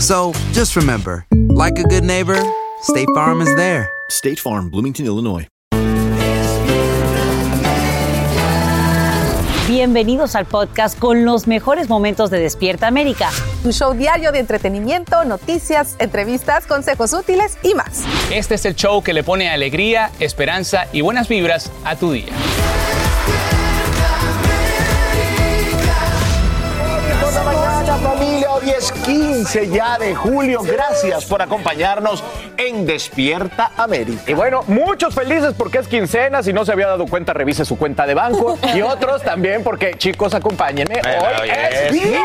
So just remember, like a good neighbor, State Farm is there. State Farm, Bloomington, Illinois. Bienvenidos al podcast con los mejores momentos de Despierta América. Un show diario de entretenimiento, noticias, entrevistas, consejos útiles y más. Este es el show que le pone alegría, esperanza y buenas vibras a tu día. Familia, hoy es 15 ya de julio. Gracias por acompañarnos en Despierta América. Y bueno, muchos felices porque es quincena. Si no se había dado cuenta, revise su cuenta de banco. Y otros también porque, chicos, acompáñenme. Hoy es viernes.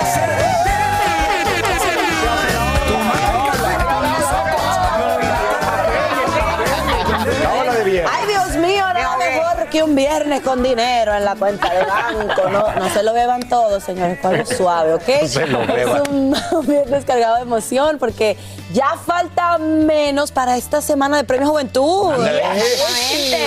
Hola que un viernes con dinero en la cuenta de banco. No, no se lo beban todos, señores. Pablo suave, ¿ok? No se lo beban. Es un, un viernes cargado de emoción porque ya falta menos para esta semana de Premio Juventud.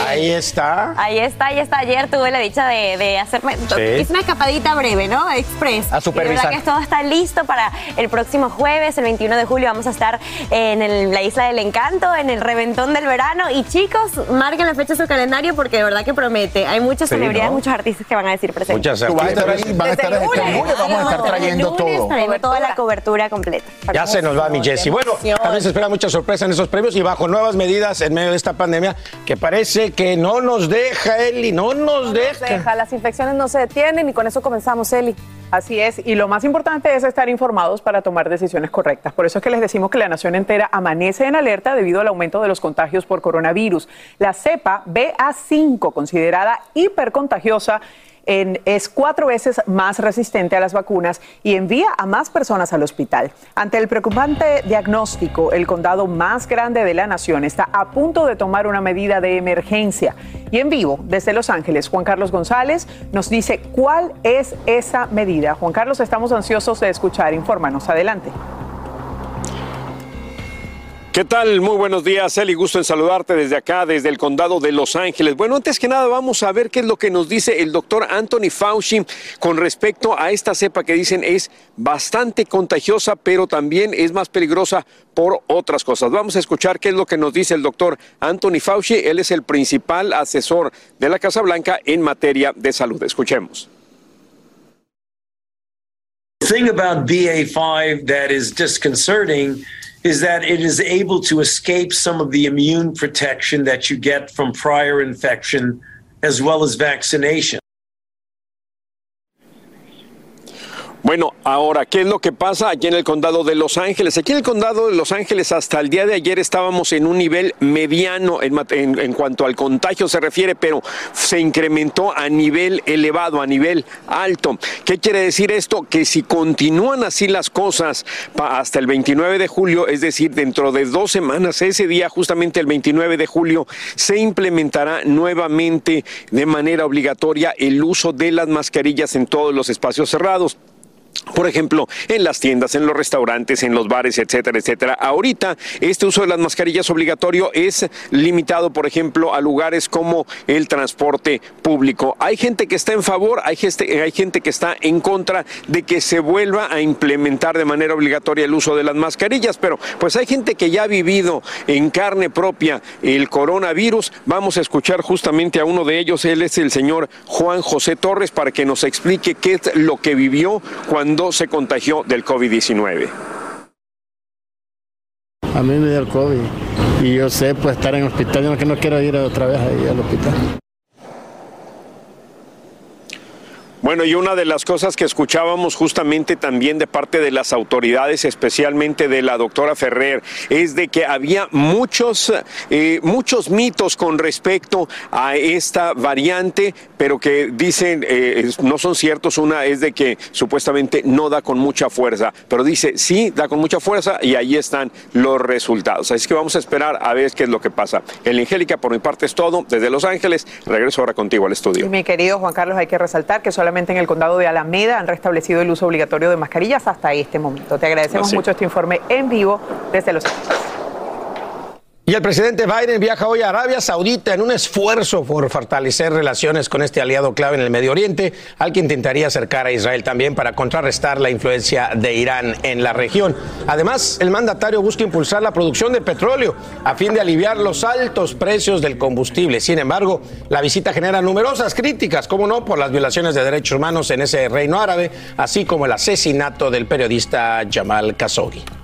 Ahí está. Ahí está, ahí está. Ayer tuve la dicha de, de hacerme. Hice una escapadita breve, ¿no? Express. A supervisar. Y de verdad que todo está listo para el próximo jueves, el 21 de julio. Vamos a estar en el- la Isla del Encanto, en el Reventón del Verano. Y chicos, marquen la fecha en su calendario porque de verdad que promete. Hay muchas Sí, celebridades, ¿no? muchos artistas que van a decir presentes. Muchas Tú vas a estar ahí, van a estar Desde el lunes. vamos a estar trayendo lunes todo. traemos toda la cobertura completa. Ya se nos va mi Jessy. Bueno, también se espera mucha sorpresa en esos premios y bajo nuevas medidas en medio de esta pandemia que parece que no nos deja, Eli, no nos deja. Deja, las infecciones no se detienen y con eso comenzamos, Eli. Así es, y lo más importante es estar informados para tomar decisiones correctas. Por eso es que les decimos que la nación entera amanece en alerta debido al aumento de los contagios por coronavirus. La cepa BA5, considerada hipercontagiosa, es cuatro veces más resistente a las vacunas y envía a más personas al hospital. Ante el preocupante diagnóstico, el condado más grande de la nación está a punto de tomar una medida de emergencia. Y en vivo, desde Los Ángeles, Juan Carlos González nos dice cuál es esa medida. Juan Carlos, estamos ansiosos de escuchar. Infórmanos. Adelante. ¿Qué tal? Muy buenos días, Eli. Gusto en saludarte desde acá, desde el condado de Los Ángeles. Bueno, antes que nada vamos a ver qué es lo que nos dice el doctor Anthony Fauci con respecto a esta cepa que dicen es bastante contagiosa, pero también es más peligrosa por otras cosas. Vamos a escuchar qué es lo que nos dice el doctor Anthony Fauci. Él es el principal asesor de la Casa Blanca en materia de salud. Escuchemos. The thing about BA5 that is disconcerting is that it is able to escape some of the immune protection that you get from prior infection as well as vaccination. Bueno, ahora, ¿qué es lo que pasa aquí en el condado de Los Ángeles? Aquí en el condado de Los Ángeles hasta el día de ayer estábamos en un nivel mediano en, en- cuanto al contagio se refiere, pero se incrementó a nivel elevado, a nivel alto. ¿Qué quiere decir esto? Que si continúan así las cosas hasta el 29 de julio, es decir, dentro de dos semanas, ese día, justamente el 29 de julio, se implementará nuevamente de manera obligatoria el uso de las mascarillas en todos los espacios cerrados. Por ejemplo, en las tiendas, en los restaurantes, en los bares, etcétera, etcétera. Ahorita este uso de las mascarillas obligatorio es limitado, por ejemplo, a lugares como el transporte público. Hay gente que está en favor, hay gente, hay gente que está en contra de que se vuelva a implementar de manera obligatoria el uso de las mascarillas, pero pues hay gente que ya ha vivido en carne propia el coronavirus. Vamos a escuchar justamente a uno de ellos, él es el señor Juan José Torres, para que nos explique qué es lo que vivió cuando se contagió del COVID-19. A mí me dio el COVID y yo sé pues estar en el hospital, yo que no quiero ir otra vez ahí al hospital. Bueno, y una de las cosas que escuchábamos justamente también de parte de las autoridades, especialmente de la doctora Ferrer, es de que había muchos, eh, muchos mitos con respecto a esta variante, pero que dicen eh, no son ciertos. Una es de que supuestamente no da con mucha fuerza, pero dice sí, da con mucha fuerza y ahí están los resultados. Así que vamos a esperar a ver qué es lo que pasa. El Angélica, por mi parte es todo. Desde Los Ángeles, regreso ahora contigo al estudio. Mi querido Juan Carlos, hay que resaltar que solamente en el condado de Alameda han restablecido el uso obligatorio de mascarillas hasta este momento. Te agradecemos Así. mucho este informe en vivo desde Los Ángeles. Y el presidente Biden viaja hoy a Arabia Saudita en un esfuerzo por fortalecer relaciones con este aliado clave en el Medio Oriente, al que intentaría acercar a Israel también para contrarrestar la influencia de Irán en la región. Además, el mandatario busca impulsar la producción de petróleo a fin de aliviar los altos precios del combustible. Sin embargo, la visita genera numerosas críticas, como no, por las violaciones de derechos humanos en ese reino árabe, así como el asesinato del periodista Jamal Khashoggi.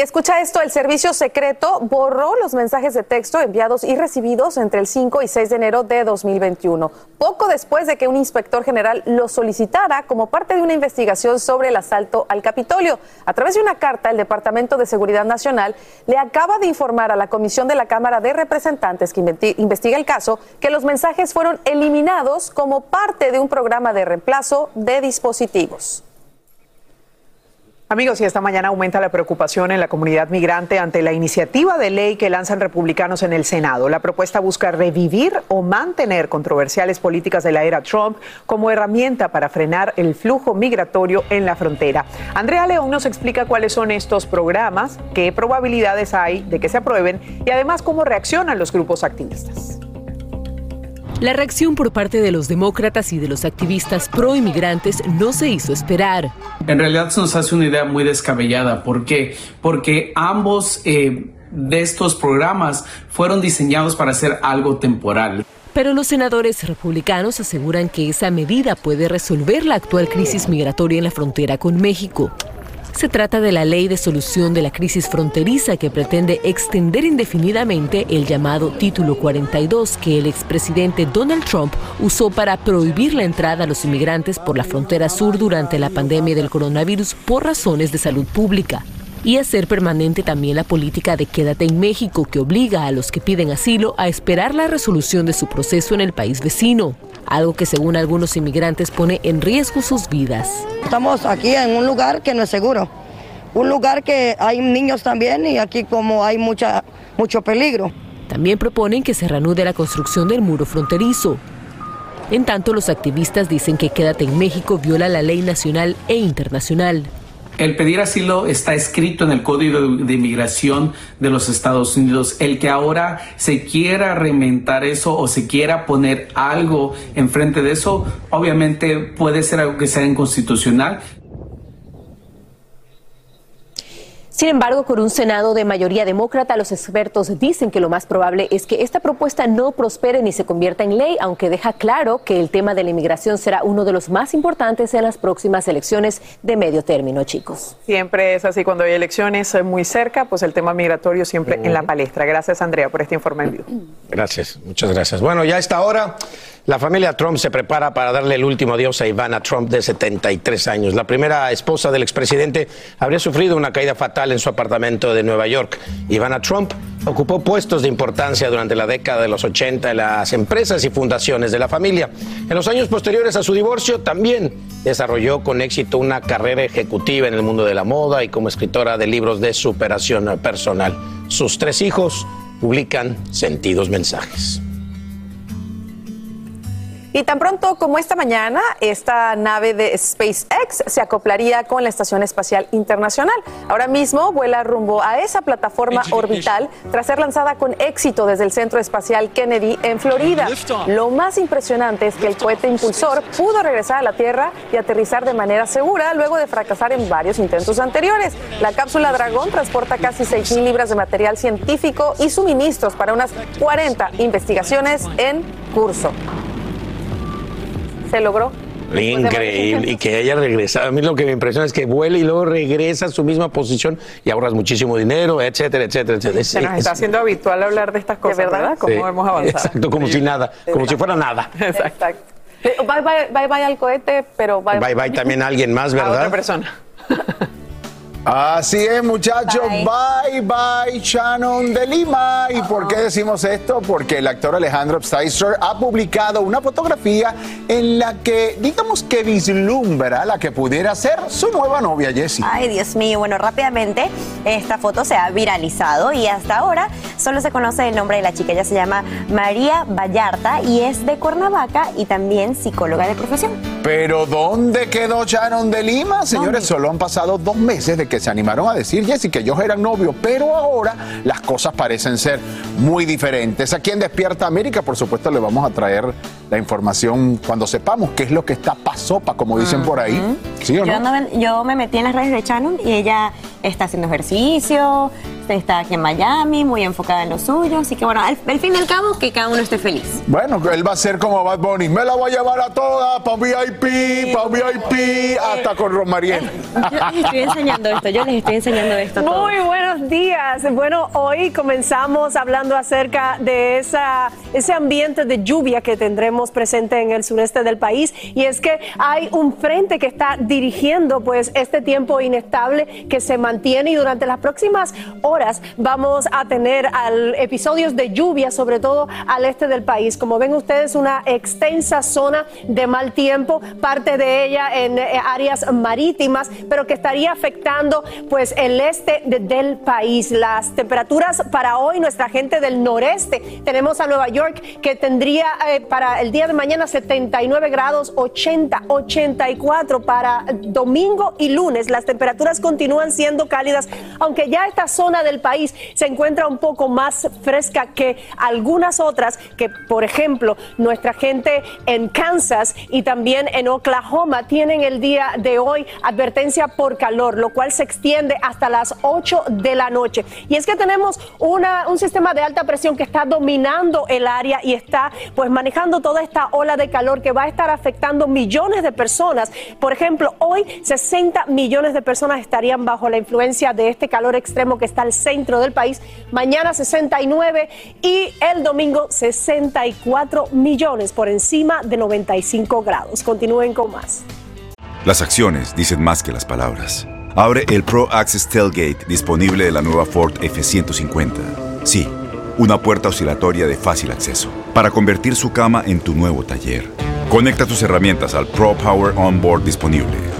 Y escucha esto, el servicio secreto borró los mensajes de texto enviados y recibidos entre el 5 y 6 de enero de 2021, poco después de que un inspector general lo solicitara como parte de una investigación sobre el asalto al Capitolio. A través de una carta, el Departamento de Seguridad Nacional le acaba de informar a la Comisión de la Cámara de Representantes que investiga el caso que los mensajes fueron eliminados como parte de un programa de reemplazo de dispositivos. Amigos, y esta mañana aumenta la preocupación en la comunidad migrante ante la iniciativa de ley que lanzan republicanos en el Senado. La propuesta busca revivir o mantener controversiales políticas de la era Trump como herramienta para frenar el flujo migratorio en la frontera. Andrea León nos explica cuáles son estos programas, qué probabilidades hay de que se aprueben y además cómo reaccionan los grupos activistas. La reacción por parte de los demócratas y de los activistas pro inmigrantes no se hizo esperar. En realidad se nos hace una idea muy descabellada. ¿Por qué? Porque ambos eh, de estos programas fueron diseñados para hacer algo temporal. Pero los senadores republicanos aseguran que esa medida puede resolver la actual crisis migratoria en la frontera con México. Se trata de la ley de solución de la crisis fronteriza que pretende extender indefinidamente el llamado Título 42 que el expresidente Donald Trump usó para prohibir la entrada a los inmigrantes por la frontera sur durante la pandemia del coronavirus por razones de salud pública. Y hacer permanente también la política de quédate en México que obliga a los que piden asilo a esperar la resolución de su proceso en el país vecino, algo que según algunos inmigrantes pone en riesgo sus vidas. Estamos aquí en un lugar que no es seguro, un lugar que hay niños también y aquí como hay mucha, mucho peligro. También proponen que se reanude la construcción del muro fronterizo. En tanto, los activistas dicen que Quédate en México viola la ley nacional e internacional. El pedir asilo está escrito en el Código de Inmigración de los Estados Unidos. El que ahora se quiera reinventar eso o se quiera poner algo enfrente de eso, obviamente puede ser algo que sea inconstitucional. Sin embargo, con un Senado de mayoría demócrata, los expertos dicen que lo más probable es que esta propuesta no prospere ni se convierta en ley, aunque deja claro que el tema de la inmigración será uno de los más importantes en las próximas elecciones de medio término, chicos. Siempre es así cuando hay elecciones muy cerca, pues el tema migratorio siempre en la palestra. Gracias, Andrea, por este informe en vivo. Gracias, muchas gracias. Bueno, ya a esta hora, la familia Trump se prepara para darle el último adiós a Ivana Trump, de 73 años. La primera esposa del expresidente habría sufrido una caída fatal en su apartamento de Nueva York. Ivana Trump ocupó puestos de importancia durante la década de los 80 en las empresas y fundaciones de la familia. En los años posteriores a su divorcio, también desarrolló con éxito una carrera ejecutiva en el mundo de la moda y como escritora de libros de superación personal. Sus tres hijos publican sentidos mensajes. Y tan pronto como esta mañana, esta nave de SpaceX se acoplaría con la Estación Espacial Internacional. Ahora mismo vuela rumbo a esa plataforma orbital tras ser lanzada con éxito desde el Centro Espacial Kennedy en Florida. Lo más impresionante es que el cohete impulsor pudo regresar a la Tierra y aterrizar de manera segura luego de fracasar en varios intentos anteriores. La cápsula Dragón transporta casi 6.000 libras de material científico y suministros para unas 40 investigaciones en curso se logró. Increíble, y que haya regresado. A mí lo que me impresiona es que vuela y luego regresa a su misma posición y ahorras muchísimo dinero, etcétera, etcétera, etcétera. Se nos está haciendo habitual hablar de estas cosas, ¿verdad? Como Sí, hemos avanzado. Exacto, como si nada, como si fuera nada. Exacto. Eh, Bye bye, bye bye al cohete, pero bye Bye bye también a alguien más, ¿verdad? otra persona. Así es, muchachos. Bye. bye, Shannon de Lima. ¿Y por qué decimos esto? Porque el actor Alejandro Pfizer ha publicado una fotografía en la que, digamos que vislumbra la que pudiera ser su nueva novia, Jessie. Ay, Dios mío. Bueno, rápidamente esta foto se ha viralizado y hasta ahora solo se conoce el nombre de la chica. Ella se llama María Vallarta y es de Cuernavaca y también psicóloga de profesión. Pero ¿dónde quedó Shannon de Lima? Señores, solo han pasado dos meses de que se animaron a decir, Jessy, que ellos eran novios, pero ahora las cosas parecen ser muy diferentes. Aquí en Despierta América, por supuesto, le vamos a traer la información cuando sepamos qué es lo que está pasopa, como dicen por ahí. ¿Sí o Yo, no? ando- yo me metí en las redes de Shannon y ella está haciendo ejercicio, está aquí en Miami, muy enfocada en lo suyo. Así que bueno, al, al fin y al cabo, que cada uno esté feliz. Bueno, él va a ser como Bad Bunny. Me la voy a llevar a todas, pa' VIP, pa' VIP, hasta con Romariel. Yo les estoy enseñando esto, yo les estoy enseñando esto. Muy buenos días. Bueno, hoy comenzamos hablando acerca de esa, ese ambiente de lluvia que tendremos presente en el sureste del país. Y es que hay un frente que está dirigiendo pues este tiempo inestable que se mantiene y durante las próximas horas vamos a tener al- episodios de lluvia, sobre todo al este del país. Como ven ustedes, una extensa zona de mal tiempo, parte de ella en eh, áreas marítimas, pero que estaría afectando pues el este de- del país. Las temperaturas para hoy, nuestra gente del noreste, tenemos a Nueva York que tendría eh, para el día de mañana 79 grados, 80, 84 para domingo y lunes. Las temperaturas continúan siendo cálidas, aunque ya esta zona del país se encuentra un poco más fresca que algunas otras, que por ejemplo nuestra gente en Kansas y también en Oklahoma tienen el día de hoy advertencia por calor, lo cual se extiende hasta las 8 de la noche. Y es que tenemos una, un sistema de alta presión que está dominando el área y está pues manejando toda esta ola de calor que va a estar afectando millones de personas. Por ejemplo, hoy 60 millones de personas estarían bajo la influencia de este calor extremo que está centro del país. Mañana 69 y el domingo 64 millones por encima de 95 grados. Continúen con más. Las acciones dicen más que las palabras. Abre el Pro Access Tailgate disponible de la nueva Ford F-150. Sí, una puerta oscilatoria de fácil acceso para convertir su cama en tu nuevo taller. Conecta tus herramientas al Pro Power Onboard disponible.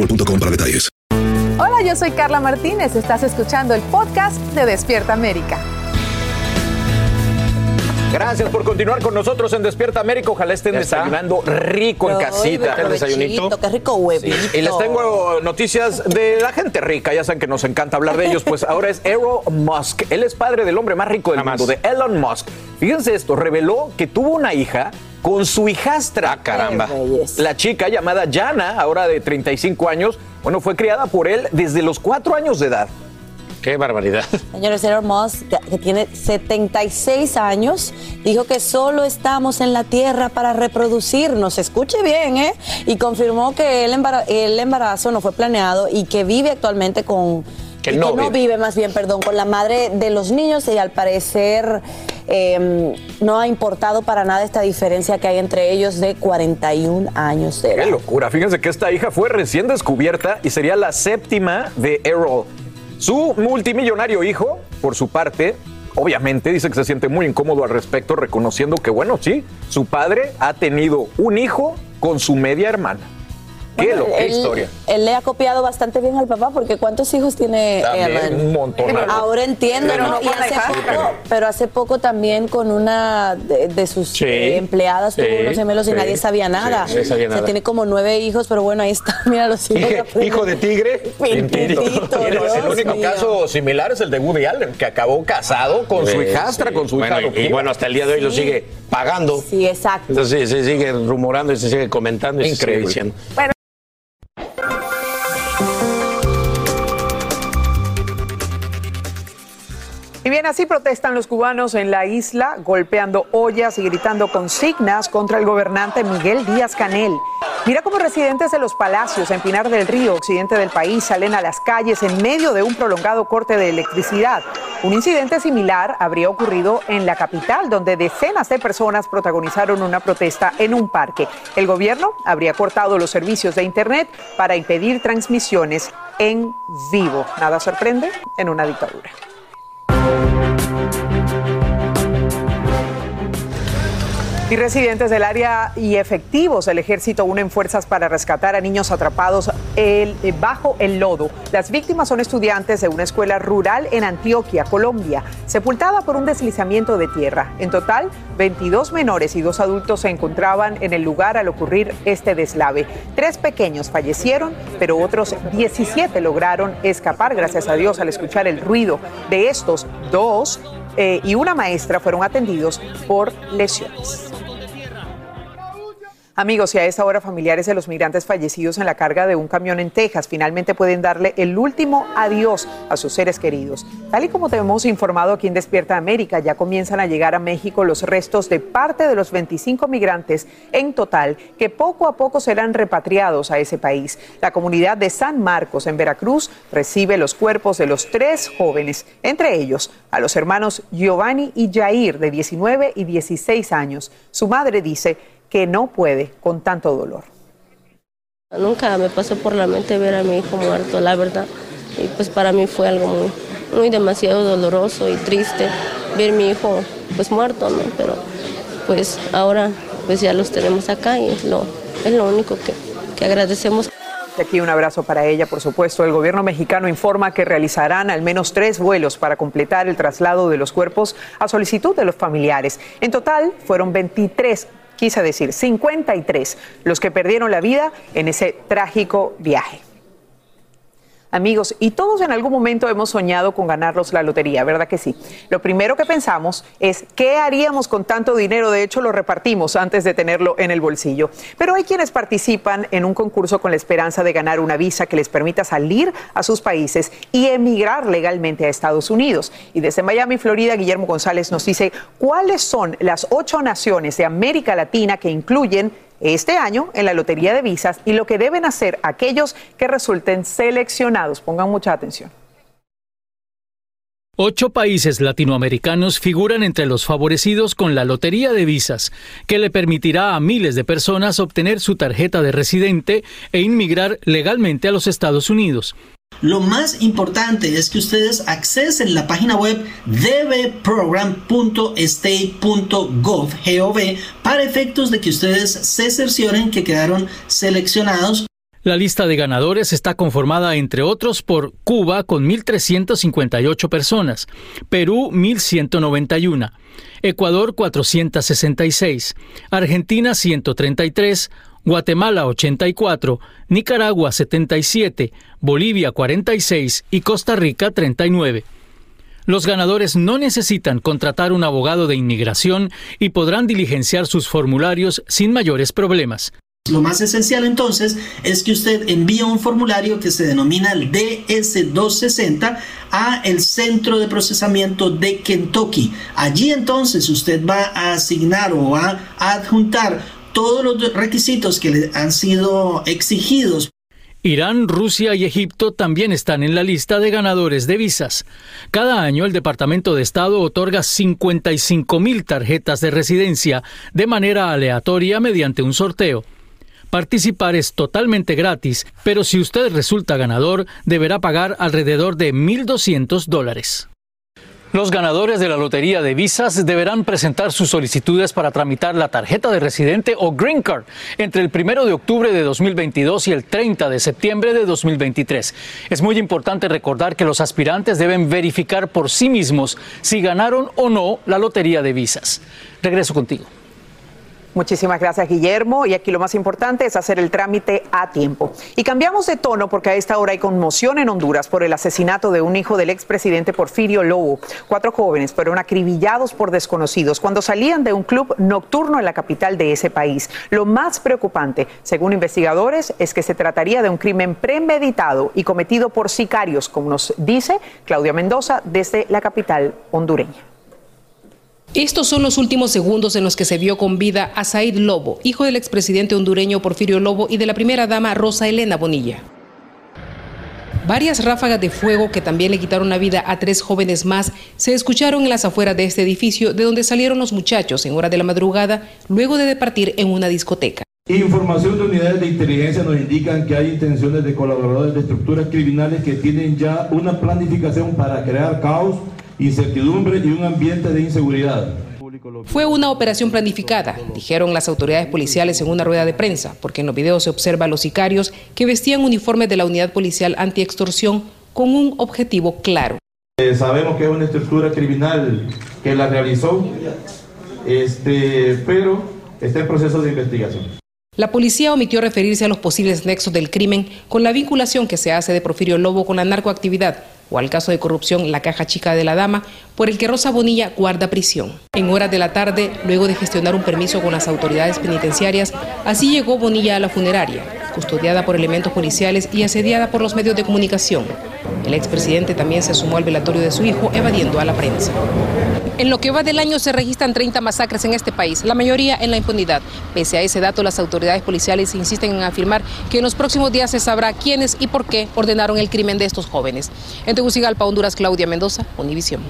boostmobile.com para detalles. Hola, yo soy Carla Martínez. Estás escuchando el podcast de Despierta América. Gracias por continuar con nosotros en Despierta América. Ojalá estén desayunando rico en casita. El desayunito. Qué rico huevito. Y les tengo noticias de la gente rica. Ya saben que nos encanta hablar de ellos. Pues ahora es Elon Musk. Él es padre del hombre más rico del mundo, de Elon Musk. Fíjense esto, reveló que tuvo una hija con su hijastra. caramba. La chica llamada Jana, ahora de 35 años, bueno, fue criada por él desde los 4 años de edad. Qué barbaridad. Señores, Elon Musk, que- que tiene 76 años, dijo que solo estamos en la Tierra para reproducirnos. Escuche bien, ¿eh? Y confirmó que el, embara- el embarazo no fue planeado y que vive actualmente con... Que y no que no vive. vive, más bien, perdón, con la madre de los niños y al parecer eh, no ha importado para nada esta diferencia que hay entre ellos de 41 años de edad. Qué locura. Fíjense que esta hija fue recién descubierta y sería la séptima de Errol. Su multimillonario hijo, por su parte, obviamente dice que se siente muy incómodo al respecto, reconociendo que, bueno, sí, su padre ha tenido un hijo con su media hermana. Qué Bueno, él- historia. Él le ha copiado bastante bien al papá porque ¿cuántos hijos tiene También Ellen? un montón. Ahora entiendo, Pero ¿no? no Y hace poco, pero hace poco también con una de, de sus Sí, eh, empleadas tuvo sí, unos gemelos y nadie sabía nada. sí, nadie sabía O sea, nada. tiene como nueve hijos, pero bueno, ahí está. Mira los hijos. Hijo, hijo de tigre. Pintito, el único mío. caso similar es el de Woody Allen, que acabó casado con su hijastra, sí. con su Bueno, hija y- bueno, hasta el día de hoy lo sigue pagando. Sí, exacto. Entonces se sigue rumorando y se sigue comentando y se sigue Increíble. diciendo. Y bien, así protestan los cubanos en la isla, golpeando ollas y gritando consignas contra el gobernante Miguel Díaz Canel. Mira cómo residentes de los palacios en Pinar del Río, occidente del país, salen a las calles en medio de un prolongado corte de electricidad. Un incidente similar habría ocurrido en la capital, donde decenas de personas protagonizaron una protesta en un parque. El gobierno habría cortado los servicios de Internet para impedir transmisiones en vivo. Nada sorprende en una dictadura. Y residentes del área y efectivos del ejército unen fuerzas para rescatar a niños atrapados eh, bajo el lodo. Las víctimas son estudiantes de una escuela rural en Antioquia, Colombia, sepultada por un deslizamiento de tierra. En total, 22 menores y dos adultos se encontraban en el lugar al ocurrir este deslave. Tres pequeños fallecieron, pero otros 17 lograron escapar, gracias a Dios, al escuchar el ruido. De estos, dos eh, y una maestra fueron atendidos por lesiones. Amigos, y a esta hora familiares de los migrantes fallecidos en la carga de un camión en Texas finalmente pueden darle el último adiós a sus seres queridos. Tal y como te hemos informado aquí en Despierta América, ya comienzan a llegar a México los restos de parte de los 25 migrantes en total que poco a poco serán repatriados a ese país. La comunidad de San Marcos en Veracruz recibe los cuerpos de los tres jóvenes, entre ellos a los hermanos Giovanni y Jair de 19 y 16 años. Su madre dice que no puede con tanto dolor. Nunca me pasó por la mente ver a mi hijo muerto, la verdad. Y pues para mí fue algo muy, muy demasiado doloroso y triste ver mi hijo pues muerto, ¿no? Pero pues ahora pues ya los tenemos acá y es lo, es lo único que, que agradecemos. Aquí un abrazo para ella, por supuesto. El gobierno mexicano informa que realizarán al menos tres vuelos para completar el traslado de los cuerpos a solicitud de los familiares. En total fueron 23, quise decir 53, los que perdieron la vida en ese trágico viaje. Amigos, y todos en algún momento hemos soñado con ganarnos la lotería, ¿verdad que sí? Lo primero que pensamos es qué haríamos con tanto dinero, de hecho lo repartimos antes de tenerlo en el bolsillo. Pero hay quienes participan en un concurso con la esperanza de ganar una visa que les permita salir a sus países y emigrar legalmente a Estados Unidos. Y desde Miami, Florida, Guillermo González nos dice cuáles son las ocho naciones de América Latina que incluyen este año en la Lotería de Visas y lo que deben hacer aquellos que resulten seleccionados. Pongan mucha atención. Ocho países latinoamericanos figuran entre los favorecidos con la Lotería de Visas, que le permitirá a miles de personas obtener su tarjeta de residente e inmigrar legalmente a los Estados Unidos. Lo más importante es que ustedes accesen la página web dbprogram.state.gov para efectos de que ustedes se cercioren que quedaron seleccionados. La lista de ganadores está conformada, entre otros, por Cuba con 1.358 personas, Perú 1.191, Ecuador 466, Argentina 133, Guatemala 84, Nicaragua 77, Bolivia 46 y Costa Rica 39. Los ganadores no necesitan contratar un abogado de inmigración y podrán diligenciar sus formularios sin mayores problemas. Lo más esencial entonces es que usted envíe un formulario que se denomina el DS260 a el centro de procesamiento de Kentucky. Allí entonces usted va a asignar o va a adjuntar todos los requisitos que le han sido exigidos. Irán, Rusia y Egipto también están en la lista de ganadores de visas. Cada año el Departamento de Estado otorga 55 mil tarjetas de residencia de manera aleatoria mediante un sorteo. Participar es totalmente gratis, pero si usted resulta ganador, deberá pagar alrededor de 1.200 dólares. Los ganadores de la Lotería de Visas deberán presentar sus solicitudes para tramitar la tarjeta de residente o Green Card entre el 1 de octubre de 2022 y el 30 de septiembre de 2023. Es muy importante recordar que los aspirantes deben verificar por sí mismos si ganaron o no la Lotería de Visas. Regreso contigo. Muchísimas gracias, Guillermo. Y aquí lo más importante es hacer el trámite a tiempo. Y cambiamos de tono porque a esta hora hay conmoción en Honduras por el asesinato de un hijo del expresidente Porfirio Lobo. Cuatro jóvenes fueron acribillados por desconocidos cuando salían de un club nocturno en la capital de ese país. Lo más preocupante, según investigadores, es que se trataría de un crimen premeditado y cometido por sicarios, como nos dice Claudia Mendoza desde la capital hondureña. Estos son los últimos segundos en los que se vio con vida a Said Lobo, hijo del expresidente hondureño Porfirio Lobo y de la primera dama Rosa Elena Bonilla. Varias ráfagas de fuego que también le quitaron la vida a tres jóvenes más se escucharon en las afueras de este edificio de donde salieron los muchachos en hora de la madrugada luego de departir en una discoteca. Información de unidades de inteligencia nos indican que hay intenciones de colaboradores de estructuras criminales que tienen ya una planificación para crear caos incertidumbre y un ambiente de inseguridad. Fue una operación planificada, dijeron las autoridades policiales en una rueda de prensa, porque en los videos se observa a los sicarios que vestían uniformes de la unidad policial anti-extorsión con un objetivo claro. Eh, sabemos que es una estructura criminal que la realizó, este, pero está en proceso de investigación. La policía omitió referirse a los posibles nexos del crimen con la vinculación que se hace de Porfirio Lobo con la narcoactividad, o al caso de corrupción La Caja Chica de la Dama, por el que Rosa Bonilla guarda prisión. En horas de la tarde, luego de gestionar un permiso con las autoridades penitenciarias, así llegó Bonilla a la funeraria, custodiada por elementos policiales y asediada por los medios de comunicación. El expresidente también se sumó al velatorio de su hijo, evadiendo a la prensa. En lo que va del año se registran 30 masacres en este país, la mayoría en la impunidad. Pese a ese dato, las autoridades policiales insisten en afirmar que en los próximos días se sabrá quiénes y por qué ordenaron el crimen de estos jóvenes. En Tegucigalpa, Honduras, Claudia Mendoza, Univisión.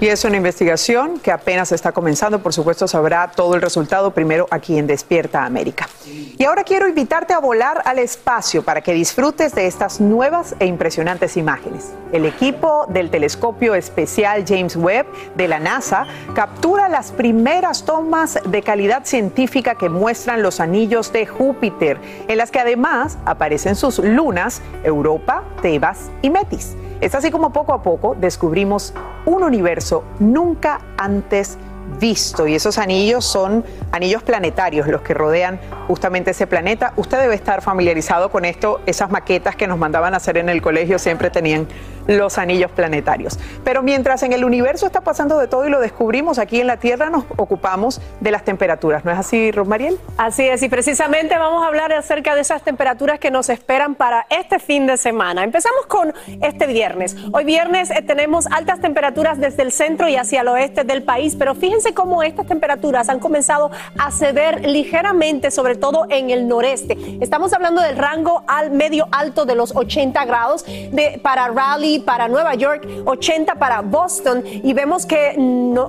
Y es una investigación que apenas está comenzando. Por supuesto, sabrá todo el resultado primero aquí en Despierta América. Y ahora quiero invitarte a volar al espacio para que disfrutes de estas nuevas e impresionantes imágenes. El equipo del telescopio especial James Webb de la NASA captura las primeras tomas de calidad científica que muestran los anillos de Júpiter, en las que además aparecen sus lunas Europa, Tebas y Metis. Es así como poco a poco descubrimos un universo nunca antes visto y esos anillos son anillos planetarios los que rodean justamente ese planeta. Usted debe estar familiarizado con esto, esas maquetas que nos mandaban a hacer en el colegio siempre tenían los anillos planetarios. Pero mientras en el universo está pasando de todo y lo descubrimos, aquí en la Tierra nos ocupamos de las temperaturas. ¿No es así, Rosmariel? Así es, y precisamente vamos a hablar acerca de esas temperaturas que nos esperan para este fin de semana. Empezamos con este viernes. Hoy viernes eh, tenemos altas temperaturas desde el centro y hacia el oeste del país, pero fíjense cómo estas temperaturas han comenzado a ceder ligeramente, sobre todo en el noreste. Estamos hablando del rango al medio alto de los 80 grados para Raleigh para Nueva York, 80 para Boston y vemos que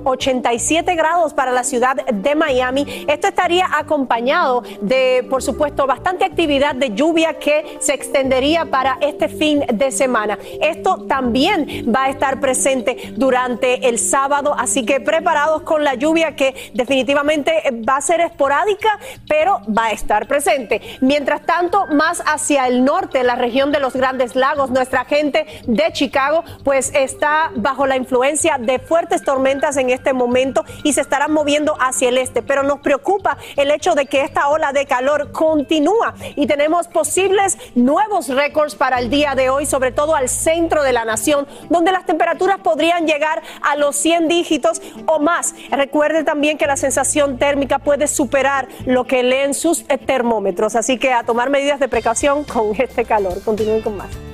87 grados para la ciudad de Miami. Esto estaría acompañado de, por supuesto, bastante actividad de lluvia que se extendería para este fin de semana. Esto también va a estar presente durante el sábado, así que preparados con la lluvia que definitivamente va a ser esporádica, pero va a estar presente. Mientras tanto, más hacia el norte, la región de los Grandes Lagos, nuestra gente de Chicago, pues está bajo la influencia de fuertes tormentas en este momento y se estarán moviendo hacia el este. Pero nos preocupa el hecho de que esta ola de calor continúa y tenemos posibles nuevos récords para el día de hoy, sobre todo al centro de la nación, donde las temperaturas podrían llegar a los 100 dígitos o más. Recuerde también que la sensación térmica puede superar lo que leen sus termómetros, así que a tomar medidas de precaución con este calor. Continúen con más.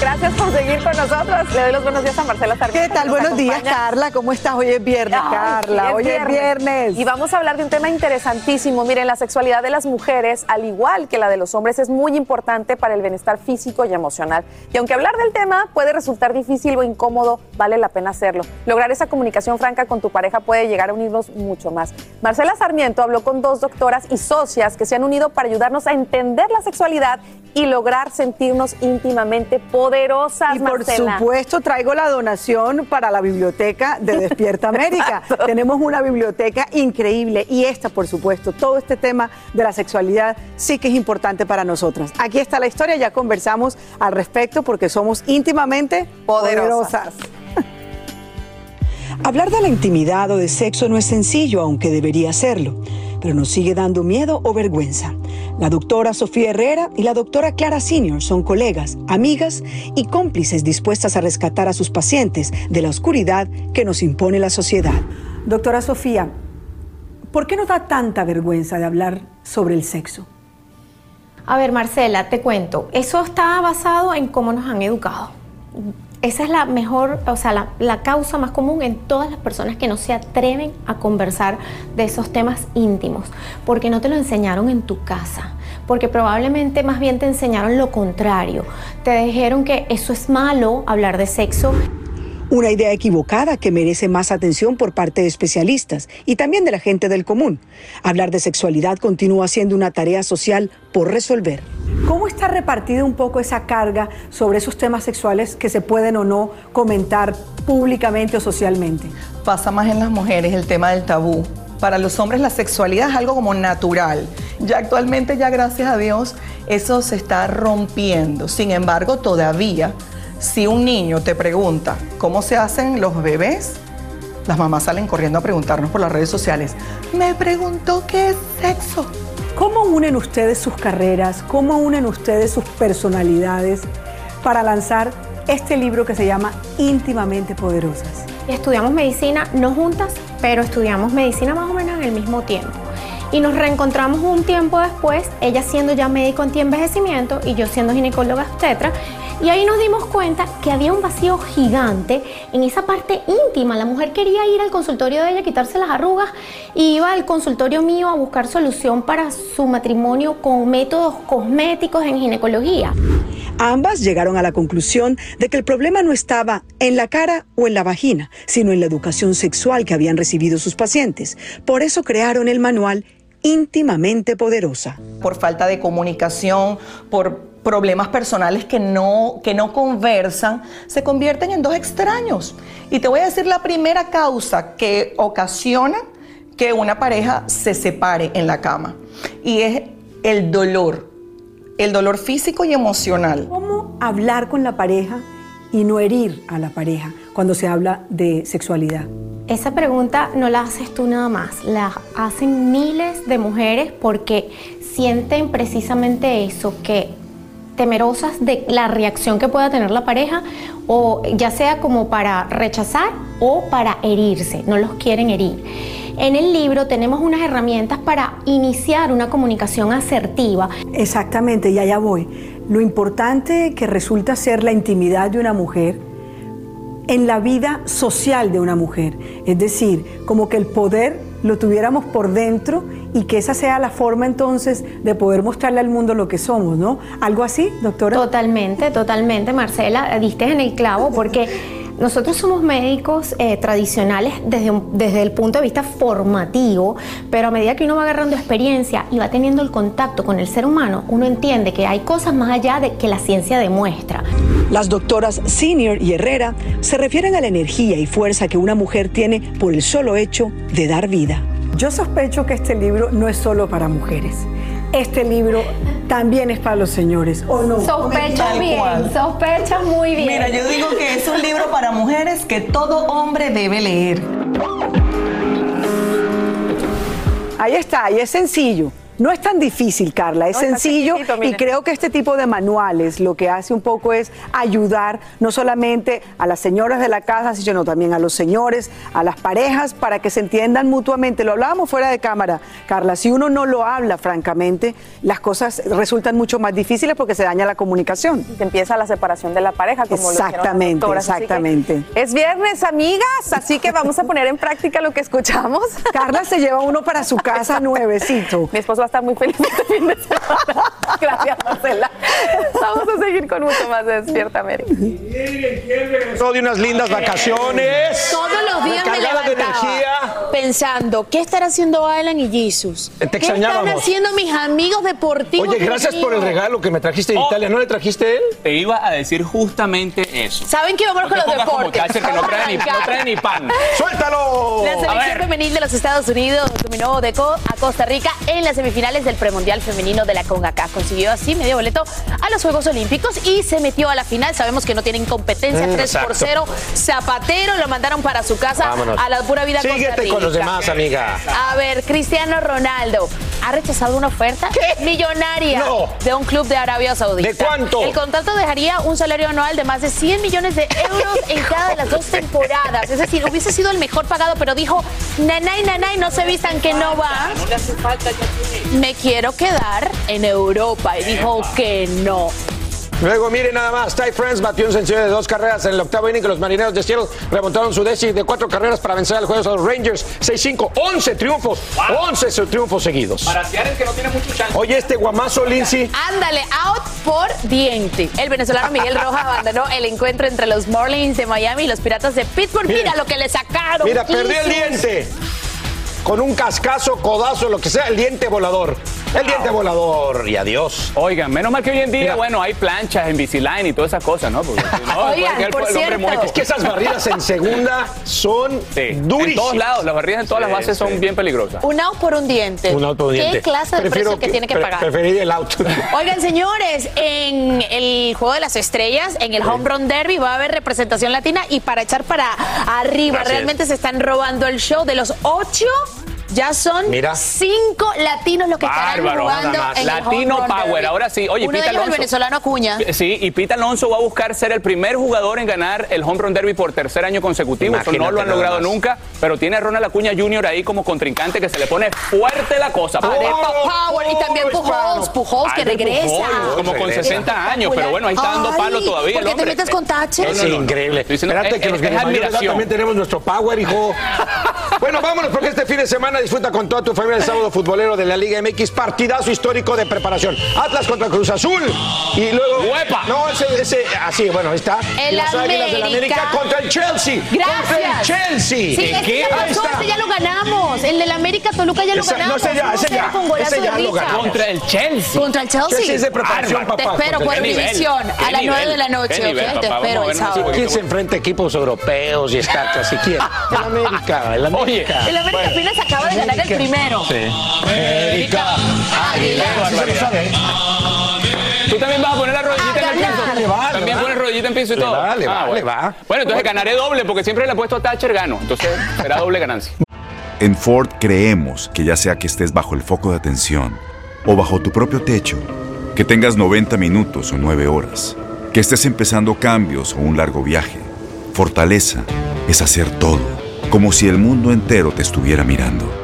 Gracias por seguir con nosotros. Le doy los buenos días a Marcela Sarmiento. ¿Qué tal? Buenos días. Carla. ¿Cómo estás? Hoy es viernes, Ay, Carla. Hoy es viernes. Y vamos a hablar de un tema interesantísimo. Miren, la sexualidad de las mujeres, al igual que la de los hombres, es muy importante para el bienestar físico y emocional. Y aunque hablar del tema puede resultar difícil o incómodo, vale la pena hacerlo. Lograr esa comunicación franca con tu pareja puede llegar a unirnos mucho más. Marcela Sarmiento habló con dos doctoras y socias que se han unido para ayudarnos a entender la sexualidad y lograr sentirnos íntimamente poderosas, Y por Marcela. supuesto traigo la donación para la biblioteca de Despierta América. Tenemos una biblioteca increíble y esta, por supuesto, todo este tema de la sexualidad sí que es importante para nosotras. Aquí está la historia, ya conversamos al respecto porque somos íntimamente Poderosas. poderosas. Hablar de la intimidad o de sexo no es sencillo, aunque debería serlo, pero nos sigue dando miedo o vergüenza. La doctora Sofía Herrera y la doctora Clara Senior son colegas, amigas y cómplices dispuestas a rescatar a sus pacientes de la oscuridad que nos impone la sociedad. Doctora Sofía, ¿por qué nos da tanta vergüenza de hablar sobre el sexo? A ver, Marcela, te cuento. Eso está basado en cómo nos han educado. Esa es la mejor, o sea, la, la causa más común en todas las personas que no se atreven a conversar de esos temas íntimos, porque no te lo enseñaron en tu casa, porque probablemente más bien te enseñaron lo contrario. Te dijeron que eso es malo, hablar de sexo, Una idea equivocada que merece más atención por parte de especialistas y también de la gente del común. Hablar de sexualidad continúa siendo una tarea social por resolver. ¿Cómo está repartida un poco esa carga sobre esos temas sexuales que se pueden o no comentar públicamente o socialmente? Pasa más en las mujeres el tema del tabú. Para los hombres la sexualidad es algo como natural. Ya actualmente, ya gracias a Dios, eso se está rompiendo. Sin embargo, todavía, si un niño te pregunta cómo se hacen los bebés, las mamás salen corriendo a preguntarnos por las redes sociales. Me preguntó qué es sexo. ¿Cómo unen ustedes sus carreras? ¿Cómo unen ustedes sus personalidades para lanzar este libro que se llama Íntimamente Poderosas? Estudiamos medicina, no juntas, pero estudiamos medicina más o menos en el mismo tiempo. Y nos reencontramos un tiempo después, ella siendo ya médico antienvejecimiento y yo siendo ginecóloga obstetra. Y ahí nos dimos cuenta que había un vacío gigante en esa parte íntima. La mujer quería ir al consultorio de ella, quitarse las arrugas, y iba al consultorio mío a buscar solución para su matrimonio con métodos cosméticos en ginecología. Ambas llegaron a la conclusión de que el problema no estaba en la cara o en la vagina, sino en la educación sexual que habían recibido sus pacientes. Por eso crearon el manual íntimamente poderosa. Por falta de comunicación, por problemas personales que no, que no conversan, se convierten en dos extraños. Y te voy a decir la primera causa que ocasiona que una pareja se separe en la cama. Y es el dolor, el dolor físico y emocional. ¿Cómo hablar con la pareja y no herir a la pareja cuando se habla de sexualidad? Esa pregunta no la haces tú nada más, la hacen miles de mujeres porque sienten precisamente eso, que temerosas de la reacción que pueda tener la pareja, o ya sea como para rechazar o para herirse, no los quieren herir. En el libro tenemos unas herramientas para iniciar una comunicación asertiva. Exactamente, y allá voy. Lo importante que resulta ser la intimidad de una mujer en la vida social de una mujer. Es decir, como que el poder lo tuviéramos por dentro y que esa sea la forma entonces de poder mostrarle al mundo lo que somos, ¿no? ¿Algo así, doctora? Totalmente, totalmente, Marcela, diste en el clavo porque... Nosotros somos médicos eh, tradicionales desde, desde el punto de vista formativo, pero a medida que uno va agarrando experiencia y va teniendo el contacto con el ser humano, uno entiende que hay cosas más allá de que la ciencia demuestra. Las doctoras Senior y Herrera se refieren a la energía y fuerza que una mujer tiene por el solo hecho de dar vida. Yo sospecho que este libro no es solo para mujeres. Este libro también es para los señores, ¿o no? Sospecha bien, sospecha muy bien. Mira, yo digo que es un libro para mujeres que todo hombre debe leer. Ahí está, y es sencillo. No es tan difícil, Carla, es No, sencillo y creo que este tipo de manuales lo que hace un poco es ayudar no solamente a las señoras de la casa, sino también a los señores, a las parejas, para que se entiendan mutuamente. Lo hablábamos fuera de cámara, Carla, si uno no lo habla, francamente, las cosas resultan mucho más difíciles porque se daña la comunicación. Que empieza la separación de la pareja, como lo las Exactamente. Así que exactamente. Es viernes, amigas, así que vamos a poner en práctica lo que escuchamos. Carla se lleva uno para su casa nuevecito. Mi esposo va a estar muy feliz este fin de semana. Gracias, Marcela. Vamos a seguir con mucho más de Despierta América. Regresó de unas lindas vacaciones. Todos los días me Recargada de levantaba energía. pensando, ¿qué estará haciendo Alan y Jesus? Te ¿Qué están haciendo mis amigos deportivos? Oye, gracias por el regalo que me trajiste de Oh. Italia. ¿No le trajiste él? Te iba a decir justamente eso. ¿Saben qué? Te con los como deportes. Kaiser, que no Vamos a trae, ni, no trae ni pan. ¡Suéltalo! La selección femenil de los Estados Unidos dominó de co a Costa Rica en las semifinales del premundial femenino de la CONCACAF. Consiguió así medio boleto a los Juegos Olímpicos y se metió a la final. Sabemos que no tienen competencia, Mm, 3 por exacto. 0. Zapatero lo mandaron para su casa Vámonos. a la pura vida Síguete con los demás, amiga. A ver, Cristiano Ronaldo ha rechazado una oferta millonaria No. de un club de Arabia Saudita. ¿De cuánto? El contrato dejaría un salario anual de más de 100 millones de euros en cada de las dos temporadas. Es decir, hubiese sido el mejor pagado, pero dijo, nanay, nanay, no se vistan que no va. No le hace falta ya tiene. Me quiero quedar en Europa. Y dijo que no. Luego, mire nada más, Ty France batió un sencillo de dos carreras en el octavo inning que los marineros de Seattle remontaron su décimo de cuatro carreras para vencer al juego a los Rangers 6-5, 11 triunfos, 11 su- triunfos seguidos. Para Seattle que no tiene mucho chance. Oye, este guamazo Lindsay, Ándale, out por diente. El venezolano Miguel Rojas abandonó el encuentro entre los Marlins de Miami y los Piratas de Pittsburgh. Mira. Mira, lo que le sacaron. mira, perdió el diente. Con un cascazo, codazo, lo que sea, el diente volador. El diente volador y adiós. Oigan, menos mal que hoy en día, Mira. bueno, hay planchas en Biciline y todas esas cosas, ¿no? Porque no, Oigan, por el hombre cierto. Es que esas barridas en segunda son Sí, durísimas. En todos lados, las barridas en todas Sí, las bases sí. son bien peligrosas. Un out por un diente. Un auto diente. ¿Qué clase de Prefiero precio que, tiene que pre- pagar? Preferiría el auto. Oigan, señores, en el Juego de las Estrellas, en el Home Run Derby, va a haber representación latina y para echar para arriba. Realmente se están robando el show de los ocho Ya son Mira. cinco latinos los que estarán Bárbaro, jugando nada más. en el Latino Home Run Power. Derby. Ahora sí. Oye, Uno de Pita ellos el Alonso. venezolano Acuña. Sí, y Pete Alonso va a buscar ser el primer jugador en ganar el Home Run Derby por tercer año consecutivo. Eso no Imagínate lo han logrado más. nunca, pero tiene a Ronald Acuña Jr. ahí como contrincante que se le pone fuerte la cosa. Power y también Pujols, Pujols que regresa. Pujols, como con Regresa. 60 años, pero bueno, ahí está dando Ay, palo todavía ¿por el qué te metes con Tache? Es diciendo, Espérate es- que los admiración. también tenemos nuestro power, hijo. bueno, vámonos porque este fin de semana disfruta con toda tu familia el sábado futbolero de la Liga MX, partidazo histórico de preparación. Atlas contra Cruz Azul y luego ¡Huepa! No, ese ese así, bueno, ahí está. El las Águilas del América. América contra el Chelsea. Contra el Gracias. Chelsea. Sí, ¿De ese qué? ya pasó, está. ese ya lo ganamos. El del América Toluca ya lo Esa- no, ganamos. ese ya, ese 1-0 ya, con ese ya lo ganamos. Contra el Chelsea. Contra el Chelsea. Chelsea es de preparación, Bárbaro. Te papá. espero ¿Qué por ¿Qué a las? 9 de la ¿Qué noche. Te papá? espero el sábado. ¿Quién se enfrenta a equipos europeos y está casi quién? El América, el América. El América apenas acaba de ganar el primero. América. Aguilera. Sí se lo sabe, ¿eh? ¿Tú también vas a poner la rodillita en el piso? Le va, le ¿También pones rodillita en piso y Le todo? va, le va, bueno. le va. Bueno, entonces ganaré doble porque siempre le he puesto a Thatcher gano. Entonces será doble ganancia. En Ford creemos que ya sea que estés bajo el foco de atención o bajo tu propio techo, que tengas 90 minutos o 9 horas, que estés empezando cambios o un largo viaje, fortaleza es hacer todo, como si el mundo entero te estuviera mirando.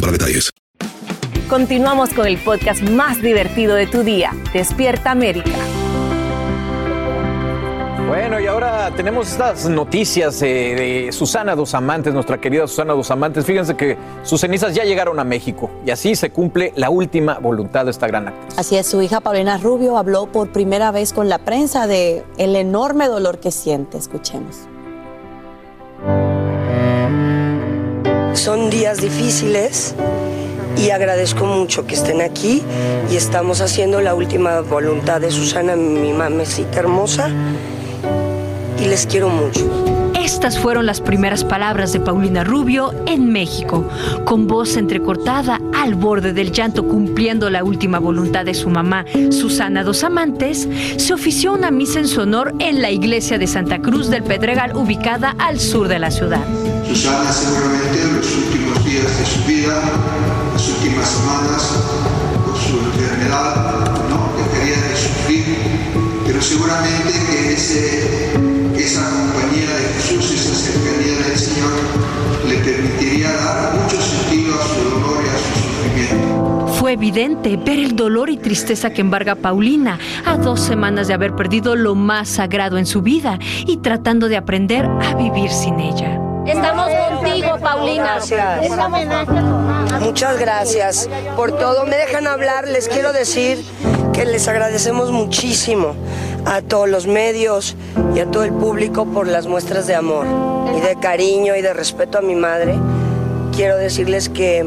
para detalles. Continuamos con el podcast más divertido de tu día, Despierta América. Bueno, y ahora tenemos estas noticias eh, de Susana Dos Amantes, nuestra querida Susana Dos Amantes. Fíjense que sus cenizas ya llegaron a México y así se cumple la última voluntad de esta gran actriz. Así es, su hija Paulina Rubio habló por primera vez con la prensa de el enorme dolor que siente. Escuchemos. Son días difíciles y agradezco mucho que estén aquí y estamos haciendo la última voluntad de Susana, mi mamecita hermosa, y les quiero mucho. Estas fueron las primeras palabras de Paulina Rubio en México, con voz entrecortada al borde del llanto cumpliendo la última voluntad de su mamá, Susana Dos Amantes, se ofició una misa en su honor en la iglesia de Santa Cruz del Pedregal ubicada al sur de la ciudad. Susana seguramente en los últimos días de su vida, las últimas semanas, por su enfermedad, no dejaría de sufrir, pero seguramente que ese, esa compañía de Jesús, esa cercanía del Señor, le permitiría dar Fue evidente ver el dolor y tristeza que embarga a Paulina a dos semanas de haber perdido lo más sagrado en su vida y tratando de aprender a vivir sin ella. Estamos contigo, Paulina. Muchas gracias por todo. Me dejan hablar. Les quiero decir que les agradecemos muchísimo a todos los medios y a todo el público por las muestras de amor y de cariño y de respeto a mi madre. Quiero decirles que,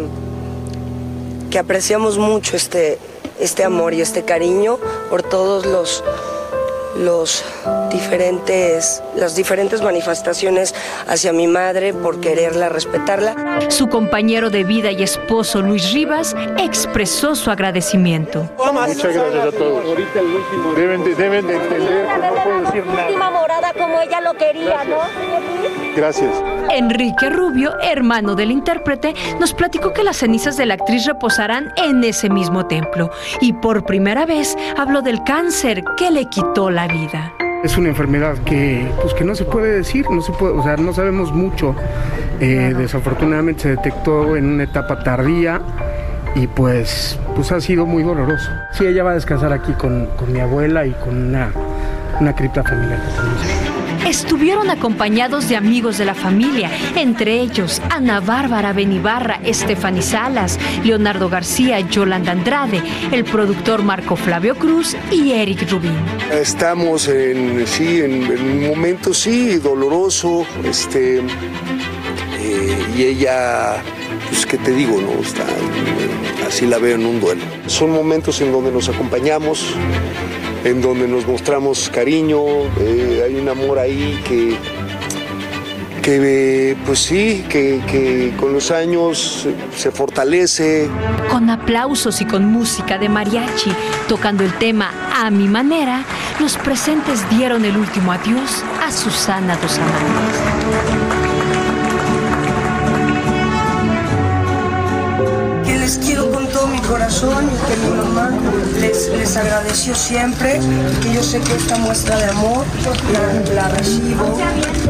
que apreciamos mucho este, este amor y este cariño por todos los los diferentes, las diferentes manifestaciones hacia mi madre por quererla, respetarla. Su compañero de vida y esposo Luis Rivas expresó su agradecimiento. Muchas gracias a todos. Deben de, deben de entender que no puedo decir nada. última morada como ella lo quería, ¿no? Gracias. Enrique Rubio, hermano del intérprete, nos platicó que las cenizas de la actriz reposarán en ese mismo templo y por primera vez habló del cáncer que le quitó la vida. Es una enfermedad que, pues, que no se puede decir, no se puede, o sea, no sabemos mucho. Eh, desafortunadamente se detectó en una etapa tardía y pues, pues ha sido muy doloroso. Sí, ella va a descansar aquí con, con mi abuela y con una, una cripta familiar que tenemos. Estuvieron acompañados de amigos de la familia, entre ellos Ana Bárbara Benibarra, Estefany Salas, Leonardo García, Yolanda Andrade, el productor Marco Flavio Cruz y Eric Rubín. Estamos en, sí, en, un momento sí doloroso, este, eh, y ella, pues qué te digo, no, está, así la veo en un duelo. Son momentos en donde nos acompañamos, en donde nos mostramos cariño, eh, hay un amor ahí que, que pues sí, que, que con los años se fortalece. Con aplausos y con música de mariachi, tocando el tema a mi manera, los presentes dieron el último adiós a Susana Dos Amantes. Corazón y que mi mamá les, les agradeció siempre, que yo sé que esta muestra de amor la, la recibo.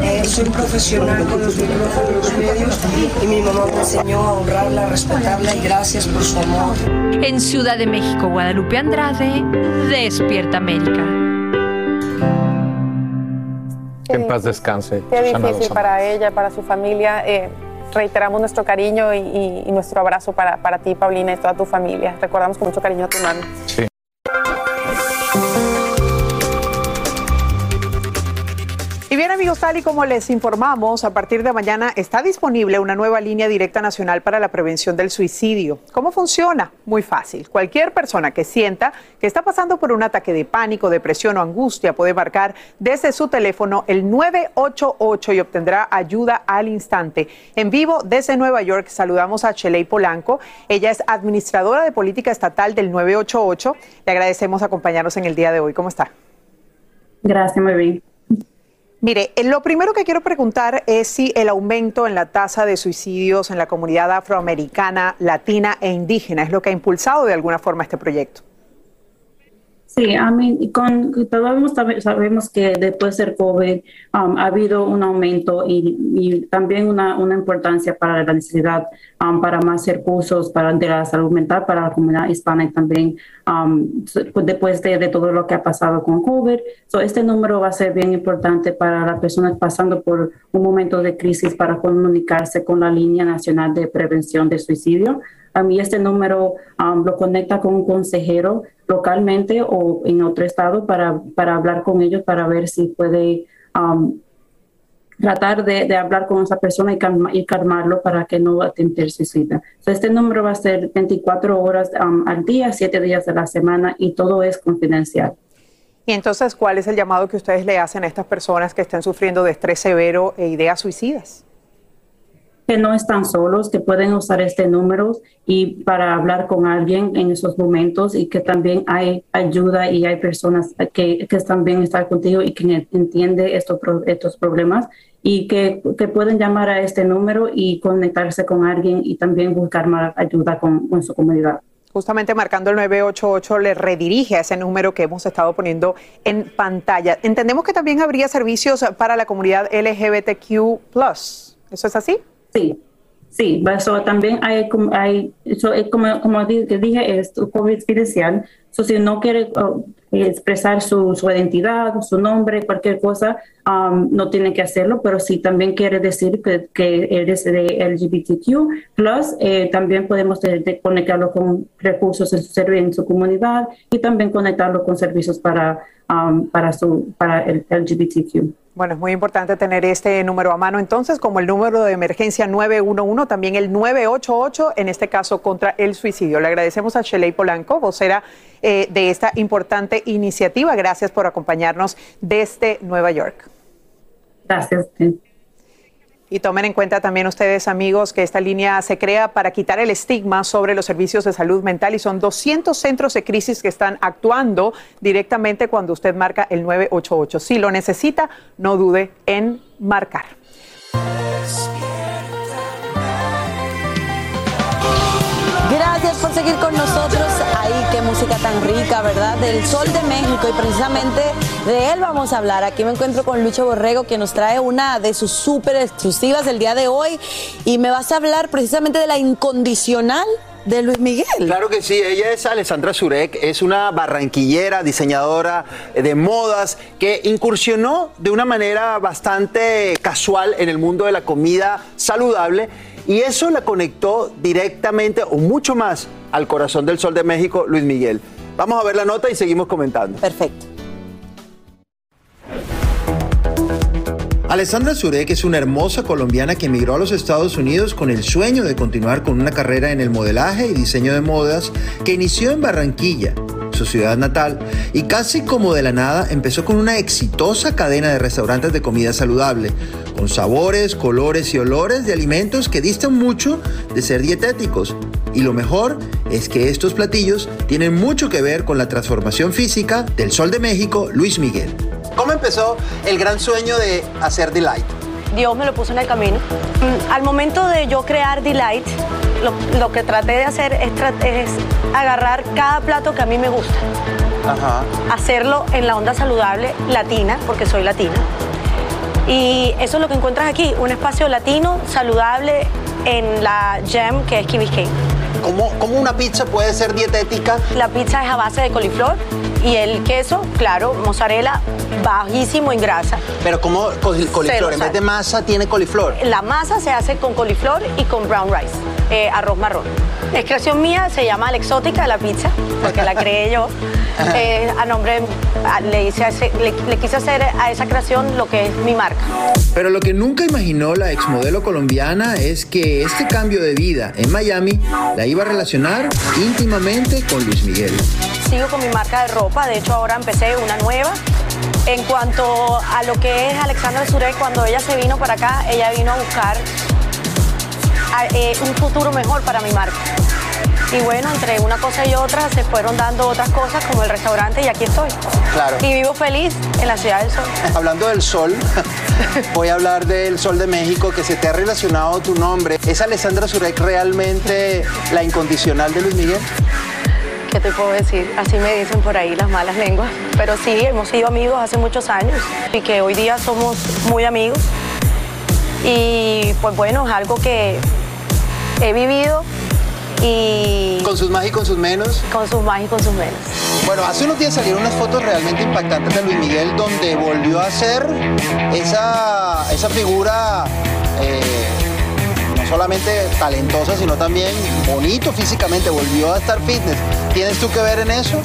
Eh, soy profesional con los micrófonos, los medios y mi mamá me enseñó a honrarla, a respetarla y gracias por su amor. En Ciudad de México, Guadalupe Andrade, Despierta América. En paz descanse. Qué difícil para ella, para su familia. Eh, reiteramos nuestro cariño y, nuestro abrazo para, para ti, Paulina, y toda tu familia. Recordamos con mucho cariño a tu mami. Sí. Tal y como les informamos, a partir de mañana está disponible una nueva línea directa nacional para la prevención del suicidio. ¿Cómo funciona? Muy fácil. Cualquier persona que sienta que está pasando por un ataque de pánico, depresión o angustia puede marcar desde su teléfono el 988 y obtendrá ayuda al instante. En vivo desde Nueva York saludamos a Cheley Polanco. Ella es administradora de política estatal del 988. Le agradecemos acompañarnos en el día de hoy. ¿Cómo está? Gracias, muy bien. Mire, eh, lo primero que quiero preguntar es si el aumento en la tasa de suicidios en la comunidad afroamericana, latina e indígena es lo que ha impulsado de alguna forma este proyecto. Sí, a mí, con, todos sabe- sabemos que después del COVID um, ha habido un aumento y, y también una, una importancia para la necesidad um, para más recursos para, de la salud mental para la comunidad hispana y también um, pues, después de, de todo lo que ha pasado con COVID. So, este número va a ser bien importante para las personas pasando por un momento de crisis para comunicarse con la línea nacional de prevención de suicidio. A mí este número um, lo conecta con un consejero localmente o en otro estado para, para hablar con ellos, para ver si puede um, tratar de, hablar con esa persona y, calma- y calmarlo para que no atente suicida. Este número va a ser 24 horas um, al día, 7 días de la semana y todo es confidencial. Y entonces, ¿cuál es el llamado que ustedes le hacen a estas personas que estén sufriendo de estrés severo e ideas suicidas? Que no están solos, que pueden usar este número y para hablar con alguien en esos momentos y que también hay ayuda y hay personas que, que están contigo y que entiende estos, estos problemas y que, que pueden llamar a este número y conectarse con alguien y también buscar más ayuda con, con su comunidad. Justamente marcando el 988 le redirige a ese número que hemos estado poniendo en pantalla. Entendemos que también habría servicios para la comunidad LGBTQ+. ¿Eso es así? Sí, sí, eso también hay, eso es como, como dije, es confidencial. So, si no quiere expresar su, su identidad, su nombre, cualquier cosa, um, no tiene que hacerlo, pero si también quiere decir que, eres de LGBTQ, eh, también podemos de- de conectarlo con recursos en su, en su comunidad y también conectarlo con servicios para, um, para, su, para el LGBTQ. Bueno, es muy importante tener este número a mano entonces, como el número de emergencia 911, también el 988, en este caso contra el suicidio. Le agradecemos a Sheley Polanco, vocera eh, de esta importante iniciativa. Gracias por acompañarnos desde Nueva York. Gracias. Y tomen en cuenta también ustedes, amigos, que esta línea se crea para quitar el estigma sobre los servicios de salud mental y son 200 centros de crisis que están actuando directamente cuando usted marca el 988. Si lo necesita, no dude en marcar. Gracias por seguir con nosotros. Qué música tan rica, ¿verdad? Del Sol de México y precisamente de él vamos a hablar. Aquí me encuentro con Lucho Borrego que nos trae una de sus súper exclusivas del día de hoy y me vas a hablar precisamente de la incondicional de Luis Miguel. Claro que sí, ella es Alessandra Zurek, es una barranquillera, diseñadora de modas que incursionó de una manera bastante casual en el mundo de la comida saludable y eso la conectó directamente o mucho más al corazón del sol de México, Luis Miguel. Vamos a ver la nota y seguimos comentando. Perfecto. Alessandra Zurek es una hermosa colombiana que emigró a los Estados Unidos con el sueño de continuar con una carrera en el modelaje y diseño de modas que inició en Barranquilla, su ciudad natal, y casi como de la nada empezó con una exitosa cadena de restaurantes de comida saludable, con sabores, colores y olores de alimentos que distan mucho de ser dietéticos. Y lo mejor es que estos platillos tienen mucho que ver con la transformación física del Sol de México, Luis Miguel. ¿Cómo empezó el gran sueño de hacer Delight? Dios me lo puso en el camino. Mm, Al momento de yo crear Delight, lo, lo que traté de hacer es, agarrar cada plato que a mí me gusta, Ajá. hacerlo en la onda saludable latina, porque soy latina. Y eso es lo que encuentras aquí, un espacio latino, saludable en la Gem, que es Key Biscayne. ¿Cómo, ¿Cómo una pizza puede ser dietética? La pizza es a base de coliflor y el queso, claro, mozzarella, bajísimo en grasa. Pero ¿cómo col- coliflor? Cero En vez de masa tiene coliflor. La masa se hace con coliflor y con brown rice, eh, arroz marrón. Es creación mía, se llama la exótica la pizza, porque la creé yo. Eh, a nombre, a- le, hice ese- le- le quise hacer a esa creación lo que es mi marca. Pero lo que nunca imaginó la exmodelo colombiana es que este cambio de vida en Miami la iba a relacionar íntimamente con Luis Miguel. Sigo con mi marca de ropa, de hecho ahora empecé una nueva. En cuanto a lo que es Alexandra Zurek, cuando ella se vino para acá, ella vino a buscar eh, un futuro mejor para mi marca. Y bueno, entre una cosa y otra se fueron dando otras cosas como el restaurante y aquí estoy. Claro. Y vivo feliz en la Ciudad del Sol. Hablando del sol, voy a hablar del sol de México, que se te ha relacionado tu nombre. ¿Es Alessandra Zurek realmente la incondicional de Luis Miguel? ¿Qué te puedo decir? Así me dicen por ahí las malas lenguas. Pero sí, hemos sido amigos hace muchos años y que hoy día somos muy amigos. Y pues bueno, es algo que he vivido y Con sus más y con sus menos. con sus más y con sus menos. Bueno, hace unos días salieron unas fotos realmente impactantes de Luis Miguel donde volvió a ser esa, esa figura eh, no solamente talentosa, sino también bonito físicamente, volvió a estar fitness. ¿Tienes tú que ver en eso?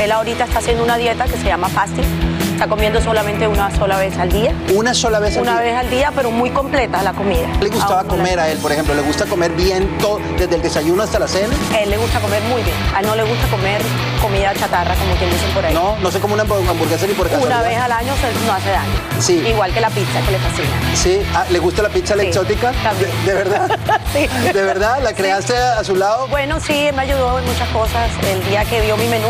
Él ahorita está haciendo una dieta que se llama fasting. Está comiendo solamente una sola vez al día. Una sola vez al Una día. vez al día, pero muy completa la comida. ¿Le gustaba comer a él, por ejemplo? ¿Le gusta comer bien todo, desde el desayuno hasta la cena? A él le gusta comer muy bien. A él no le gusta comer comida chatarra, como quien dicen por ahí. No, no se come una hamburg- hamburguesa ni por Una casualidad. vez al año no hace daño. Sí. Igual que la pizza, que le fascina. Sí, Ah, ¿le gusta la pizza la exótica? también. ¿De, de verdad? Sí. ¿De verdad? ¿La creaste a su lado? Bueno, sí, me ayudó en muchas cosas. El día que vio mi menú,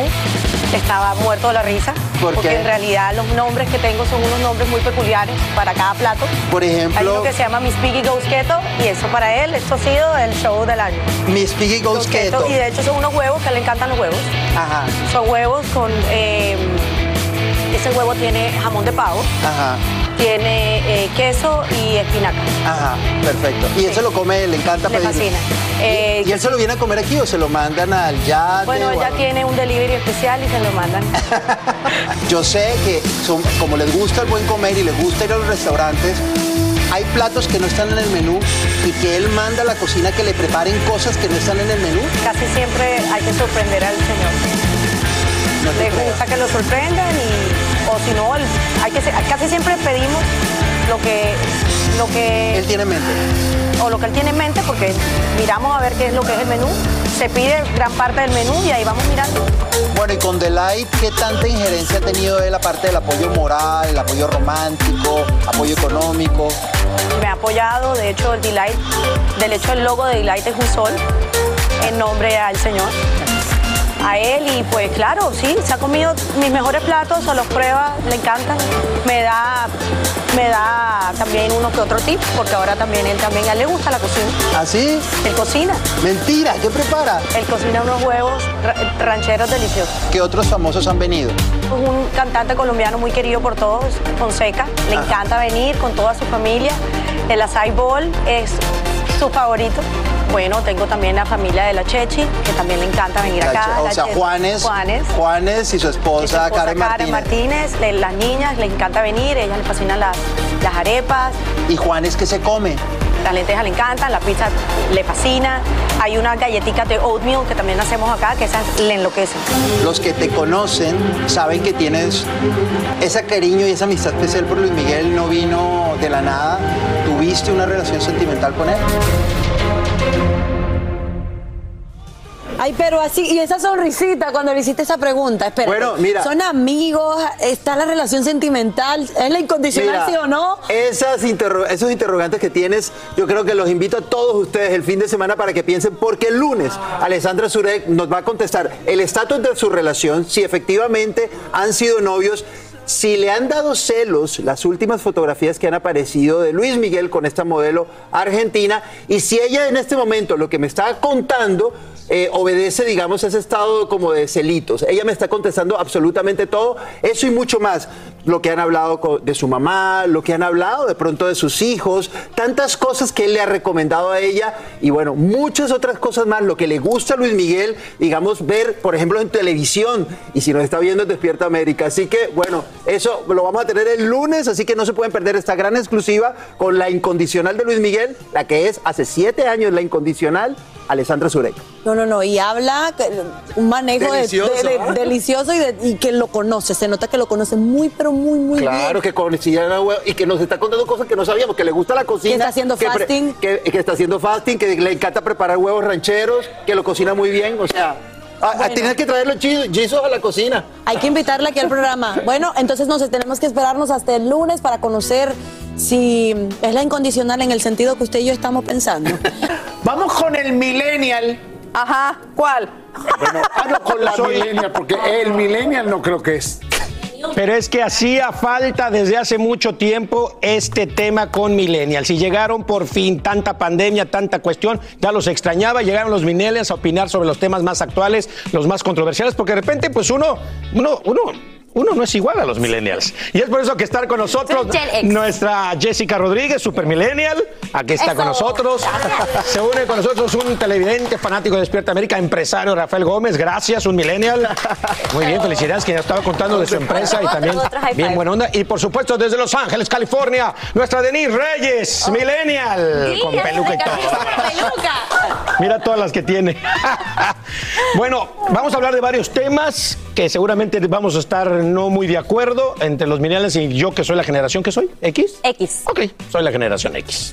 estaba muerto de la risa. ¿Por porque qué? en realidad los nombres que tengo son unos nombres muy peculiares para cada plato. Por ejemplo- Hay uno que se llama Miss Piggy Goes Keto y eso para él, esto ha sido el show del año. Miss Piggy Goes Keto. Y de hecho son unos huevos que le encantan los huevos. Ajá, Son huevos con... eh, ese huevo tiene jamón de pavo, ajá, tiene eh, queso y espinaca. ajá, perfecto. Y él se lo come, le encanta Le pedir. fascina. Eh, ¿Y él se lo viene a comer aquí o se lo mandan al yate? Bueno, ella algo? tiene un delivery especial y se lo mandan. Yo sé que son- como les gusta el buen comer y les gusta ir a los restaurantes, hay platos que no están en el menú y que él manda a la cocina que le preparen cosas que no están en el menú. Casi siempre hay que sorprender al señor. No Le gusta que lo sorprendan y, o si no, hay que, casi siempre pedimos lo que, lo que Él tiene en mente. o lo que él tiene en mente porque miramos a ver qué es lo que es el menú. Se pide gran parte del menú y ahí vamos mirando. Bueno, y con Delight, ¿qué tanta injerencia ha tenido él aparte del apoyo moral, el apoyo romántico, apoyo económico? Me ha apoyado, de hecho el Delight, del hecho el logo de Delight es un sol en nombre al señor. A él y pues claro, sí, se ha comido mis mejores platos, o los prueba, le encantan. Me da, me da también uno que otro tip, porque ahora también él también a él le gusta la cocina. ¿Así? Él cocina. Mentira, ¿qué prepara? Él cocina unos huevos ra- rancheros deliciosos. ¿Qué otros famosos han venido? Es un cantante colombiano muy querido por todos, Fonseca. Le encanta venir con toda su familia. El açaí bowl es su favorito. Bueno, tengo también la familia de la Chechi, que también le encanta venir La acá. O La sea, Juanes, Juanes. Juanes y su esposa, Y su esposa Karen Karen Martínez. Martínez, le- las niñas les encanta venir, ellas les fascinan las, las arepas, ¿Y Juanes qué se come? Las lentejas le encantan, la pizza le fascina. Hay unas galletitas de oatmeal que también hacemos acá, que esas le enloquecen. Los que te conocen saben que tienes ese cariño y esa amistad especial por Luis Miguel, no vino de la nada. ¿Tuviste una relación sentimental con él? Ay, pero así, y esa sonrisita cuando le hiciste esa pregunta, espera. Bueno, mira. ¿Son amigos? ¿Está la relación sentimental? ¿Es la incondicional, Mira, sí o no? Esas interro- esos interrogantes que tienes, yo creo que los invito a todos ustedes el fin de semana para que piensen, porque el lunes Alessandra Zurek nos va a contestar el estatus de su relación, si efectivamente han sido novios. Si le han dado celos las últimas fotografías que han aparecido de Luis Miguel con esta modelo argentina y si ella en este momento lo que me está contando eh, obedece, digamos, ese estado como de celitos. Ella me está contestando absolutamente todo, eso y mucho más. Lo que han hablado de su mamá, lo que han hablado de pronto de sus hijos, tantas cosas que él le ha recomendado a ella y bueno, muchas otras cosas más. Lo que le gusta a Luis Miguel, digamos, ver, por ejemplo, en televisión y si nos está viendo en Despierta América. Así que bueno, eso lo vamos a tener el lunes, así que no se pueden perder esta gran exclusiva con la incondicional de Luis Miguel, la que es hace siete años la incondicional, Alessandra Zurek. No, no, no, y habla un manejo de- Delicioso, de- de- delicioso y, de- y que lo conoce, se nota que lo conoce muy, pero muy, muy Claro, bien. que conocía y que nos está contando cosas que no sabíamos, que le gusta la cocina. Que está haciendo fasting. Que, que está haciendo fasting, que le encanta preparar huevos rancheros, que lo cocina muy bien. O sea, a- a- Bueno. tienes que traer los a la cocina. Hay que invitarla aquí al programa. Bueno, entonces nos tenemos que esperarnos hasta el lunes para conocer si es la incondicional en el sentido que usted y yo estamos pensando. Vamos con el millennial. Ajá, ¿cuál? Bueno, no, con la millennial, porque el millennial no creo que es. Pero es que hacía falta desde hace mucho tiempo este tema con millennials. Y llegaron por fin tanta pandemia, tanta cuestión, ya los extrañaba, llegaron los millennials a opinar sobre los temas más actuales, los más controversiales, porque de repente pues uno, uno, uno, uno no es igual a los millennials. Y es por eso que estar con nosotros nuestra Jessica Rodríguez, super millennial, aquí está Eso. con nosotros. Se une con nosotros un televidente fanático de Despierta América, empresario Rafael Gómez, gracias, un millennial. Muy bien, felicidades, que ya estaba contando de su empresa y también bien buena onda. Y por supuesto, desde Los Ángeles, California, nuestra Denise Reyes, millennial, con peluca y todo. Mira todas las que tiene. bueno, vamos a hablar de varios temas que seguramente vamos a estar no muy de acuerdo entre los millennials y yo que soy la generación que soy, X. X. Ok, soy la generación X.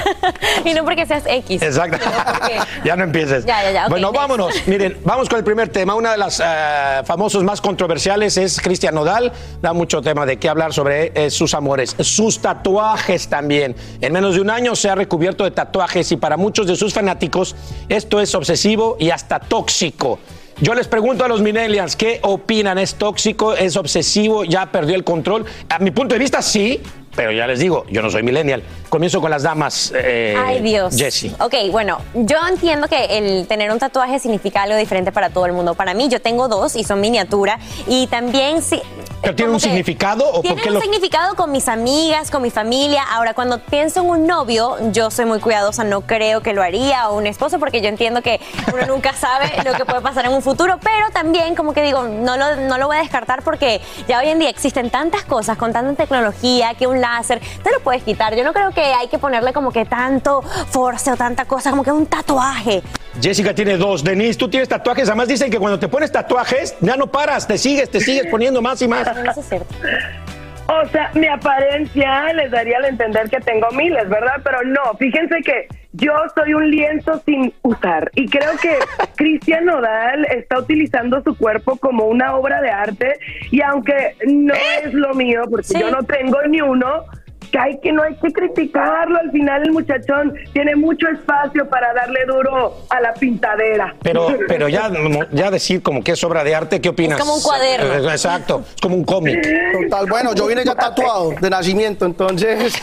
y no porque seas X. Exacto. porque- ya no empieces. Ya, ya, ya, bueno, next. vámonos. Miren, vamos con el primer tema. Una de las eh, famosos más controversiales es Cristian Nodal. Da mucho tema de qué hablar sobre eh, sus amores, sus tatuajes también. En menos de un año se ha recubierto de tatuajes y para muchos de sus fanáticos esto es obsesivo y hasta tóxico. Yo les pregunto a los millennials, ¿qué opinan? ¿Es tóxico? ¿Es obsesivo? ¿Ya perdió el control? A mi punto de vista, sí, pero ya les digo, yo no soy millennial. Comienzo con las damas. eh, Ay, Dios. Jessie. Ok, bueno, yo entiendo que el tener un tatuaje significa algo diferente para todo el mundo. Para mí, yo tengo dos y son miniatura. Y también sí. ¿Pero tiene un que significado o por Tiene qué un lo- significado con mis amigas, con mi familia. Ahora, cuando pienso en un novio, yo soy muy cuidadosa, no creo que lo haría, o un esposo, porque yo entiendo que uno nunca sabe lo que puede pasar en un futuro, pero también, como que digo, no lo, no lo voy a descartar porque ya hoy en día existen tantas cosas con tanta tecnología que un láser te lo puedes quitar. Yo no creo que hay que ponerle como que tanto force o tanta cosa, como que un tatuaje. Jessica tiene dos. Denise, tú tienes tatuajes. Además dicen que cuando te pones tatuajes, ya no paras, te sigues, te sigues poniendo más y más. No, eso es cierto. O sea, mi apariencia les daría a entender que tengo miles, ¿verdad? Pero no, fíjense que yo soy un lienzo sin usar y creo que Cristian Nodal está utilizando su cuerpo como una obra de arte y aunque no es lo mío, porque Sí. yo no tengo ni uno, que hay que no hay que criticarlo. Al final el muchachón tiene mucho espacio para darle duro a la pintadera. Pero, pero ya, ya decir como que es obra de arte, ¿qué opinas? como un cuaderno. Eh, Exacto, es como un cómic. Total, bueno, yo vine ya tatuado de nacimiento, entonces.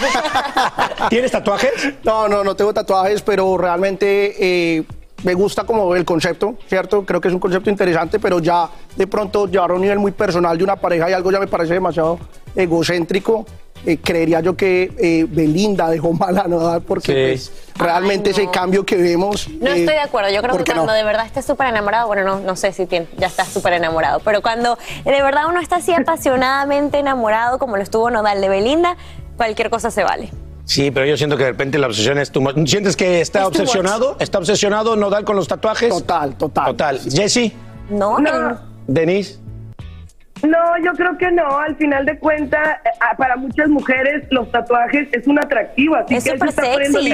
¿Tienes tatuajes? No, no, no tengo tatuajes, pero realmente eh, me gusta como el concepto, ¿cierto? Creo que es un concepto interesante, pero ya de pronto llevar a un nivel muy personal de una pareja y algo ya me parece demasiado egocéntrico. Eh, creería yo que eh, Belinda dejó mal a Nodal porque pues, realmente ese cambio que vemos. No eh, estoy de acuerdo. Yo creo ¿por que cuando no? de verdad estés súper enamorado, bueno, no, no sé si tiene, ya estás súper enamorado, pero cuando de verdad uno está así apasionadamente enamorado como lo estuvo Nodal de Belinda, cualquier cosa se vale. Sí, pero yo siento que de repente la obsesión es tu... ¿Sientes que está obsesionado? ¿Está obsesionado Nodal con los tatuajes? Total, total. Total. Jesse, No, No. Denise. No, yo creo que no. Al final de cuentas, eh, para muchas mujeres los tatuajes es un atractivo. Así Es que súper se está poniendo sexy.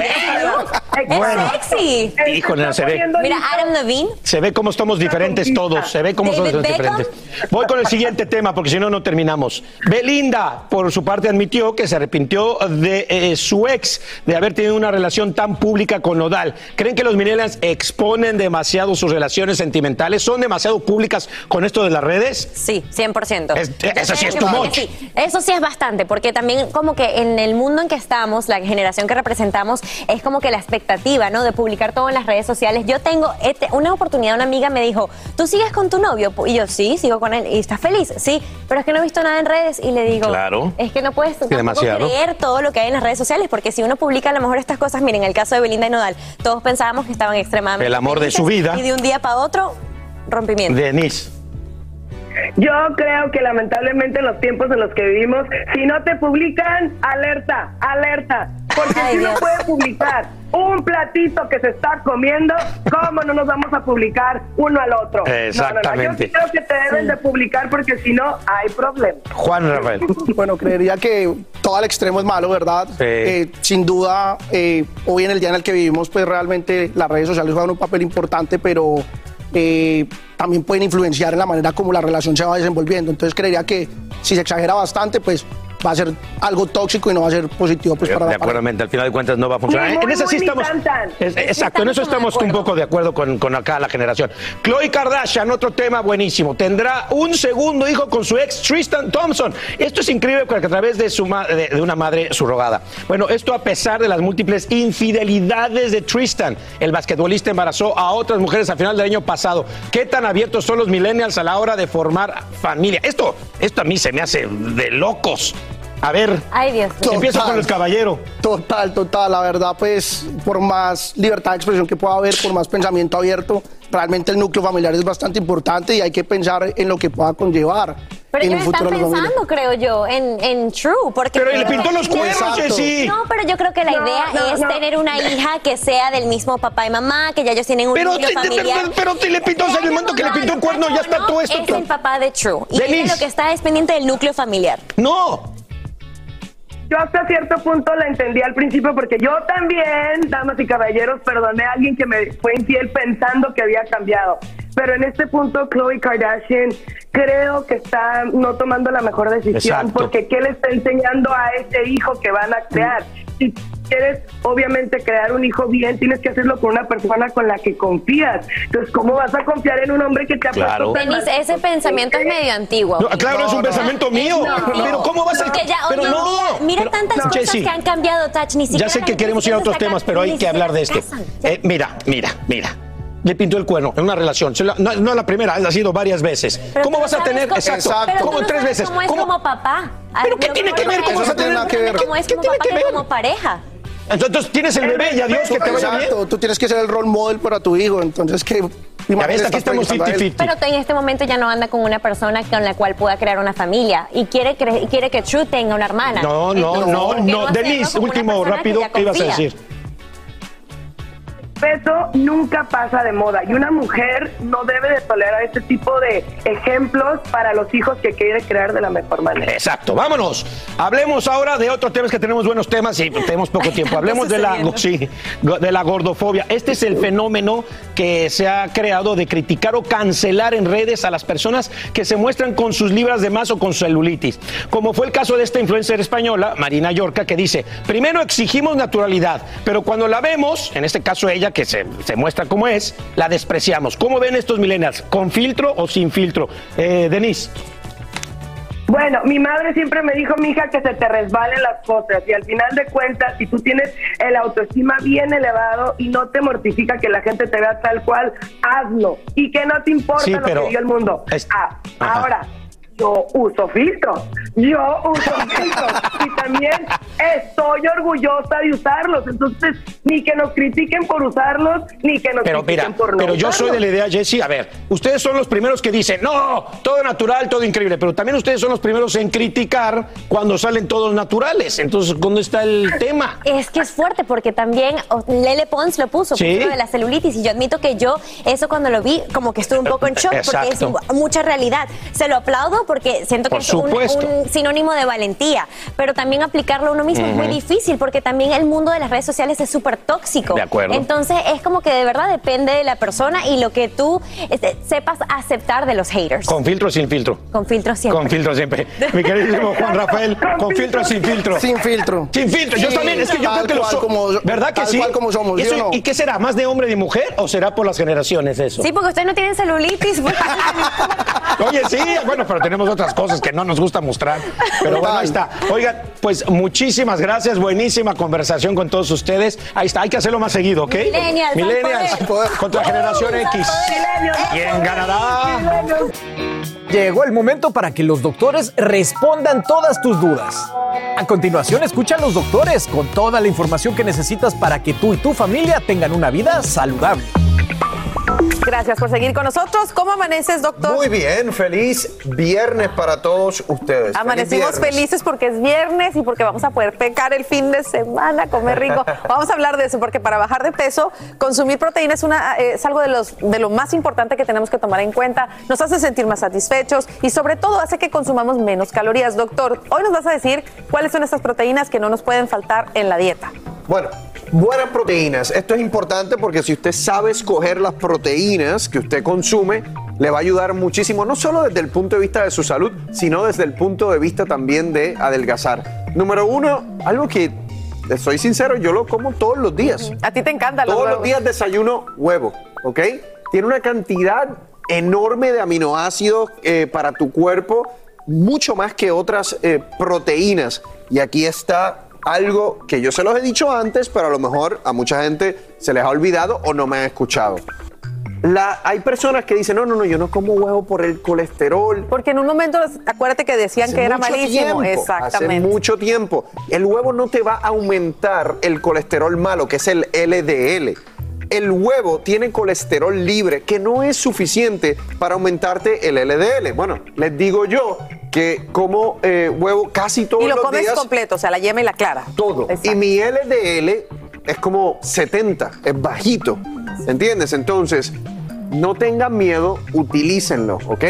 Es Bueno. sexy. Híjole, se ve. Mira. Adam Levine. Se ve cómo estamos diferentes todos. Se ve cómo David somos Beckham. diferentes. Voy con el siguiente tema porque si no, no terminamos. Belinda, por su parte, admitió que se arrepintió de eh, su ex de haber tenido una relación tan pública con Nodal. ¿Creen que los millennials exponen demasiado sus relaciones sentimentales? ¿Son demasiado públicas con esto de las redes? Sí, 100%. Es- Yo eso sí es que too sí, much. sí. Eso sí es bastante, porque también como que en el mundo en que estamos, la generación que representamos, es como que la expectativa, ¿no? De publicar todo en las redes sociales. Yo tengo este- una oportunidad, una amiga me dijo, ¿tú sigues con tu novio? Y yo, sí, sigo con él. ¿Y estás feliz? Sí, pero es que no he visto nada en redes. Y le digo, Claro. es que no puedes demasiado. creer todo lo que hay en las redes sociales, porque si uno publica a lo mejor estas cosas, miren, el caso de Belinda y Nodal, todos pensábamos que estaban extremadamente El amor de su vida. Y de un día para otro, rompimiento. Denise. Yo creo que lamentablemente en los tiempos en los que vivimos, si no te publican, alerta, alerta. Porque Ay, si no puede publicar un platito que se está comiendo, ¿cómo no nos vamos a publicar uno al otro? No, no, no, Exactamente. Yo creo que te deben de publicar porque si no, hay problema. Juan Rafael. Bueno, creería que todo al extremo es malo, ¿verdad? Eh, sin duda, eh, hoy en el día en el que vivimos, pues realmente las redes sociales juegan un papel importante, pero eh, también pueden influenciar en la manera como la relación se va desenvolviendo. Entonces creería que si se exagera bastante, pues va a ser algo tóxico y no va a ser positivo pues, para de la acuerdo, al final de cuentas no va a funcionar. Muy, en eso sí estamos. es- exacto, en eso estamos un poco de acuerdo con, con acá la generación. Chloe Kardashian, otro tema buenísimo. Tendrá un segundo hijo con su ex Tristan Thompson. Esto es increíble porque a través de, su ma- de, de una madre subrogada. Bueno, esto a pesar de las múltiples infidelidades de Tristan. El basquetbolista embarazó a otras mujeres a final del año pasado. ¿Qué tan abiertos son los millennials a la hora de formar familia? Esto, esto a mí se me hace de locos. A ver, Ay, Dios. empiezo con el caballero. Total, total. La verdad, pues, por más libertad de expresión que pueda haber, por más pensamiento abierto, realmente el núcleo familiar es bastante importante y hay que pensar en lo que pueda conllevar Pero en ellos están pensando, creo yo, en, en True. Porque Pero le pintó los cuernos. Jessy. No, pero yo creo que la No, idea no, es no. tener una hija que sea del mismo papá y mamá, que ya ellos tienen un Pero núcleo te- te- familiar. pero- pero te le pintó, el momento que le pintó un cuerno, ya está todo esto. Es el papá de True. Y Denise. ella lo que está es pendiente del núcleo familiar. No. Yo hasta cierto punto la entendí al principio porque yo también, damas y caballeros, perdoné a alguien que me fue infiel pensando que había cambiado. Pero en este punto, Khloe Kardashian creo que está no tomando la mejor decisión Exacto. porque ¿qué le está enseñando a ese hijo que van a crear? Si quieres, obviamente, crear un hijo bien, tienes que hacerlo con una persona con la que confías. Entonces, ¿cómo vas a confiar en un hombre que te ha Claro. puesto ese pensamiento es medio antiguo. No, claro, es un pensamiento mío. No, Pero ¿cómo vas a- ya pero no, mira pero- tantas no. cosas Jessy, que han cambiado, Tach, ni siquiera Ya sé que queremos ir a otros temas, pero hay que hablar de este. casan. Eh, mira, mira, mira. Le pintó el cuerno en una relación. No, no la primera, ha sido varias veces. Pero ¿Cómo vas a tener? cómo- Exacto. pero tú ¿Cómo no tres veces? ¿Cómo es ¿Cómo? como papá? ¿Pero qué tiene que ver? ¿Cómo vas a tener? ¿Cómo es ¿Qué como tiene papá que que ver? como pareja? Entonces tienes el bebé y adiós, que te vaya bien. Tú tienes que ser el role model para tu hijo, entonces que... Ya ves, aquí estamos 50-50. Pero en este momento ya no anda con una persona con la cual pueda crear una familia y quiere, quiere que True tenga una hermana. No, no, Entonces, no, ¿por qué no. hacerlo Denise, último, rápido, ¿qué ibas a decir? Peso nunca pasa de moda y una mujer no debe de tolerar este tipo de ejemplos para los hijos que quiere crear de la mejor manera. Exacto, vámonos. Hablemos ahora de otros temas que tenemos buenos temas y tenemos poco tiempo. Hablemos de la, sí, de la gordofobia. Este es el fenómeno que se ha creado de criticar o cancelar en redes a las personas que se muestran con sus libras de más o con celulitis. Como fue el caso de esta influencer española, Marina Yorca, que dice, primero exigimos naturalidad, pero cuando la vemos, en este caso ella, que se, se muestra como es, la despreciamos. ¿Cómo ven estos millennials? ¿Con filtro o sin filtro? Eh, Denise. Bueno, mi madre siempre me dijo, mija, que se te resbalen las cosas y al final de cuentas, si tú tienes el autoestima bien elevado y no te mortifica que la gente te vea tal cual, hazlo y que no te importa Sí, lo que diga el mundo. es- Ah, ahora, yo uso filtros, yo uso filtros y también estoy orgullosa de usarlos, entonces ni que nos critiquen por usarlos, ni que nos Pero mira, critiquen por no pero yo soy de la idea, Jesse, a ver, ustedes son los primeros que dicen, no, todo natural, todo increíble, pero también ustedes son los primeros en criticar cuando salen todos naturales. Entonces, ¿dónde está el tema? Es que es fuerte porque también Lele Pons lo puso, Sí. lo de la celulitis y yo admito que yo eso cuando lo vi como que estuve un poco en shock porque es mucha realidad. Se lo aplaudo porque siento que Por es un, un sinónimo de valentía, pero también aplicarlo a uno mismo es muy difícil porque también el mundo de las redes sociales es súper tóxico. De acuerdo. Entonces es como que de verdad depende de la persona y lo que tú este, sepas aceptar de los haters. ¿Con filtro o sin filtro? Con filtro siempre. Con filtro siempre. Mi queridísimo Juan Rafael, ¿con filtro o sin filtro? Sin filtro. Sin filtro. Yo también, es que yo creo que lo so- como- ¿Verdad que tal sí? cual como somos, ¿Y, ¿sí o eso- no? ¿Y qué será? ¿Más de hombre y mujer o será por las generaciones eso? Sí, porque ustedes no tienen celulitis. pues. Oye, sí, bueno, pero tenemos otras cosas que no nos gusta mostrar. Pero bueno, ahí está. Oigan, pues muchísimas gracias, buenísima conversación con todos ustedes. Ahí está, hay que hacerlo más seguido, ¿ok? Millennials, Millennials contra generación X. ¿Quién ganará? Llegó el momento para que los doctores respondan todas tus dudas. A continuación, escucha a los doctores con toda la información que necesitas para que tú y tu familia tengan una vida saludable. Gracias por seguir con nosotros. ¿Cómo amaneces, doctor? Muy bien, feliz viernes para todos ustedes. Amanecimos felices porque es viernes y porque vamos a poder pecar el fin de semana, comer rico. Vamos a hablar de eso porque para bajar de peso, consumir proteína es, una, eh, es algo de, los, de lo más importante que tenemos que tomar en cuenta. Nos hace sentir más satisfechos y sobre todo hace que consumamos menos calorías. Doctor, hoy nos vas a decir cuáles son estas proteínas que no nos pueden faltar en la dieta. Bueno, buenas proteínas. Esto es importante porque si usted sabe escoger las proteínas que usted consume, le va a ayudar muchísimo, no solo desde el punto de vista de su salud, sino desde el punto de vista también de adelgazar. Número uno, algo que, soy sincero, yo lo como todos los días. A ti te encanta los Todos los días desayuno huevo, ¿ok? Tiene una cantidad enorme de aminoácidos eh, para tu cuerpo, mucho más que otras eh, proteínas. Y aquí está algo que yo se los he dicho antes, pero a lo mejor a mucha gente se les ha olvidado o no me han escuchado. La, hay personas que dicen, no, no, no, yo no como huevo por el colesterol. Porque en un momento, acuérdate que decían Hace que era malísimo. tiempo, Exactamente. Hace mucho tiempo. El huevo no te va a aumentar el colesterol malo, que es el LDL. El huevo tiene colesterol libre, que no es suficiente para aumentarte el LDL. Bueno, les digo yo que como eh, huevo casi todos Y lo los comes días. completo, o sea, la yema y la clara. Todo. Y mi LDL es como 70, es bajito. ¿Entiendes? Entonces, no tengan miedo, utilícenlo, ¿ok?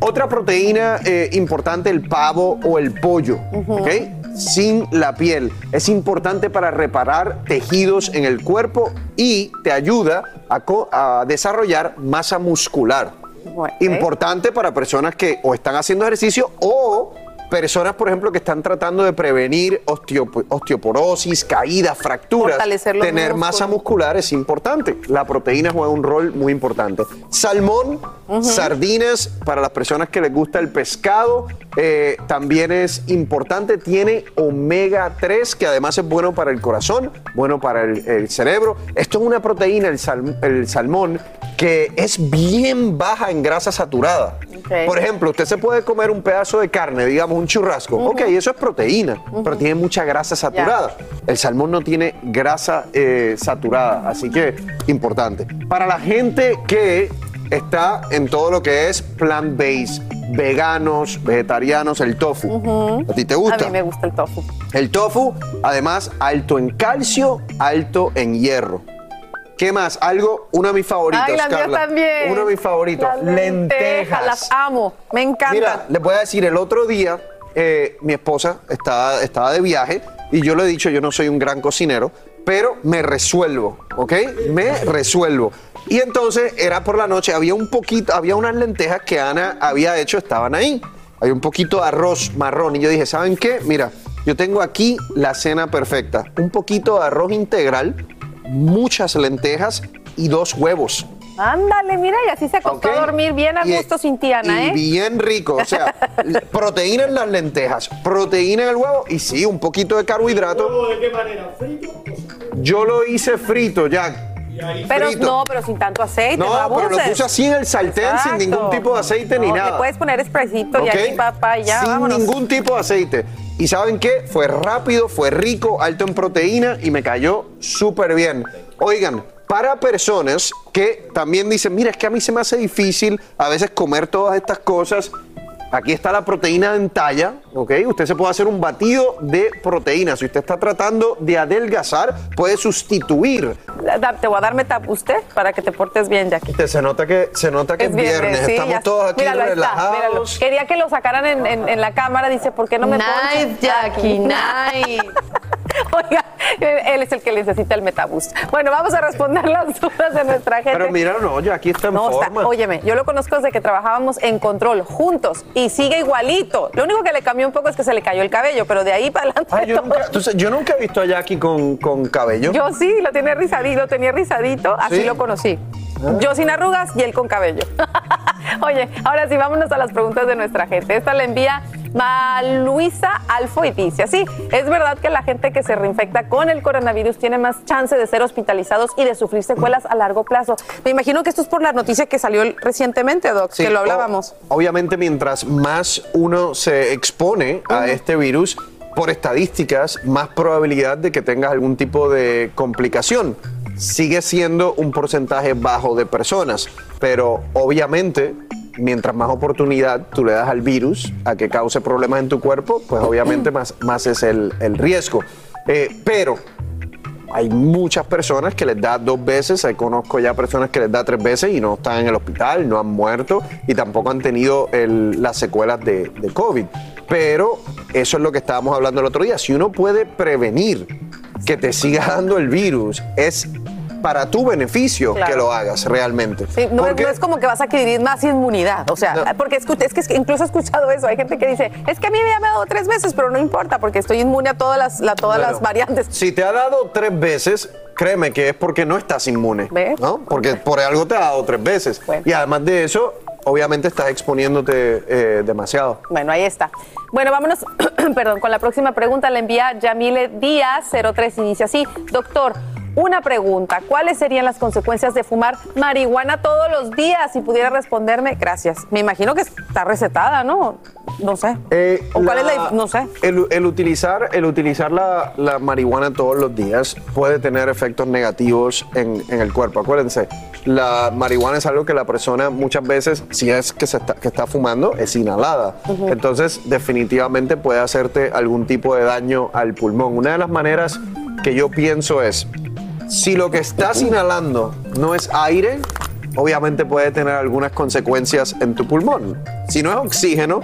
Otra proteína eh, importante, el pavo o el pollo, ¿ok? Sin la piel. Es importante para reparar tejidos en el cuerpo y te ayuda a, a desarrollar masa muscular. Importante para personas que o están haciendo ejercicio o personas, por ejemplo, que están tratando de prevenir osteop- osteoporosis, caídas, fracturas. Tener masa muscular es importante. La proteína juega un rol muy importante. Salmón, sardinas, para las personas que les gusta el pescado, eh, también es importante. Tiene omega 3, que además es bueno para el corazón, bueno para el, el cerebro. Esto es una proteína, el, sal- el salmón, que es bien baja en grasa saturada. Por ejemplo, usted se puede comer un pedazo de carne, digamos un churrasco. Ok, eso es proteína, pero tiene mucha grasa saturada. El salmón no tiene grasa eh, saturada, así que importante. Para la gente que está en todo lo que es plant-based, veganos, vegetarianos, el tofu. ¿A ti te gusta? A mí me gusta el tofu. El tofu, además, alto en calcio, alto en hierro. ¿Qué más? Algo, uno de mis favoritos, Ay, Carla. también. Uno de mis favoritos. Las lentejas. Las amo. Me encantan. Mira, les voy a decir, el otro día eh, mi esposa estaba, estaba de viaje y yo le he dicho, yo no soy un gran cocinero, pero me resuelvo, ¿ok? Me resuelvo. Y entonces era por la noche, había un poquito, había unas lentejas que Ana había hecho, estaban ahí. Hay un poquito de arroz marrón y yo dije, ¿saben qué? Mira, yo tengo aquí la cena perfecta. Un poquito de arroz integral, muchas lentejas y dos huevos. Ándale, mira, y así se acostó a dormir bien a Y- gusto sin Tiana, y ¿eh? bien rico, o sea, proteína en las lentejas, proteína en el huevo y sí, un poquito de carbohidrato. ¿De qué manera? ¿Frito? Yo lo hice frito, Jack. Pero frito. no, pero sin tanto aceite. No, No, pero lo puse así en el sartén sin ningún tipo de aceite ni No, nada. Le puedes poner spraycito y ¿Ok? aquí papá y ya, Sin vámonos. ningún tipo de aceite. ¿Y saben qué? Fue rápido, fue rico, alto en proteína y me cayó súper bien. Oigan, para personas que también dicen, mira, es que a mí se me hace difícil a veces comer todas estas cosas. Aquí está la proteína en talla, ¿ok? Usted se puede hacer un batido de proteína. Si usted está tratando de adelgazar, puede sustituir. Te voy a dar usted para que te portes bien, Jackie. Te- Se nota que, se nota que es viernes, sí, estamos ya- todos aquí míralo, está, relajados. míralo. Quería que lo sacaran en, en- en la cámara, dice, ¿por qué no me Nice, ponchan? Jackie, nice. Oiga, él es el que necesita el Metaboost. Bueno, vamos a responder las dudas de nuestra gente. Pero mira, no, ya aquí está en No, está- forma. óyeme, yo lo conozco desde que trabajábamos en control juntos y sigue igualito. Lo único que le cambió un poco es que se le cayó el cabello, pero de ahí para adelante. Ay, yo, todo- nunca, entonces, yo nunca he visto a Jackie con, con cabello. Yo sí, lo tenía rizadito, lo tenía rizadito, así ¿Sí? lo conocí. Yo sin arrugas y él con cabello. Oye, ahora sí, vámonos a las preguntas de nuestra gente. Esta la envía Ma Luisa Alfo y dice así, es verdad que la gente que se reinfecta con el coronavirus tiene más chance de ser hospitalizados y de sufrir secuelas a largo plazo. Me imagino que esto es por la noticia que salió recientemente, Doc, Sí, que lo hablábamos. obviamente, mientras más uno se expone a este virus, por estadísticas, más probabilidad de que tengas algún tipo de complicación. Sigue siendo un porcentaje bajo de personas, pero obviamente, mientras más oportunidad tú le das al virus a que cause problemas en tu cuerpo, pues obviamente más, más es el, el riesgo. Eh, pero hay muchas personas que les da dos veces, eh, conozco ya personas que les da tres veces y no están en el hospital, no han muerto y tampoco han tenido las secuelas de COVID. Pero eso es lo que estábamos hablando el otro día. Si uno puede prevenir que te siga dando el virus, es para tu beneficio Claro. que lo hagas realmente. Sí, no, Porque- no es como que vas a adquirir más inmunidad, o sea, porque es que, es que incluso he escuchado eso, hay gente que dice, es que a mí me ha dado tres veces, pero no importa, porque estoy inmune a todas las, la- todas Bueno, las variantes. Si te ha dado tres veces, créeme que es porque no estás inmune. ¿no? Porque por algo te ha dado tres veces. Y además de eso, obviamente estás exponiéndote eh, demasiado. Bueno, ahí está. Bueno, vámonos, perdón, con la próxima pregunta la envía Yamile Díaz 03 y dice así, doctor, una pregunta, ¿cuáles serían las consecuencias de fumar marihuana todos los días? Si pudiera responderme, gracias. Me imagino que está recetada, ¿no? No sé. ¿O cuál es la no sé. El, el utilizar, el utilizar la, la marihuana todos los días puede tener efectos negativos en, en el cuerpo. Acuérdense, la marihuana es algo que la persona muchas veces, si es que, se está, que está fumando, es inhalada. Entonces, definitivamente puede hacerte algún tipo de daño al pulmón. Una de las maneras que yo pienso es, si lo que estás inhalando no es aire, obviamente puede tener algunas consecuencias en tu pulmón. Si no es oxígeno,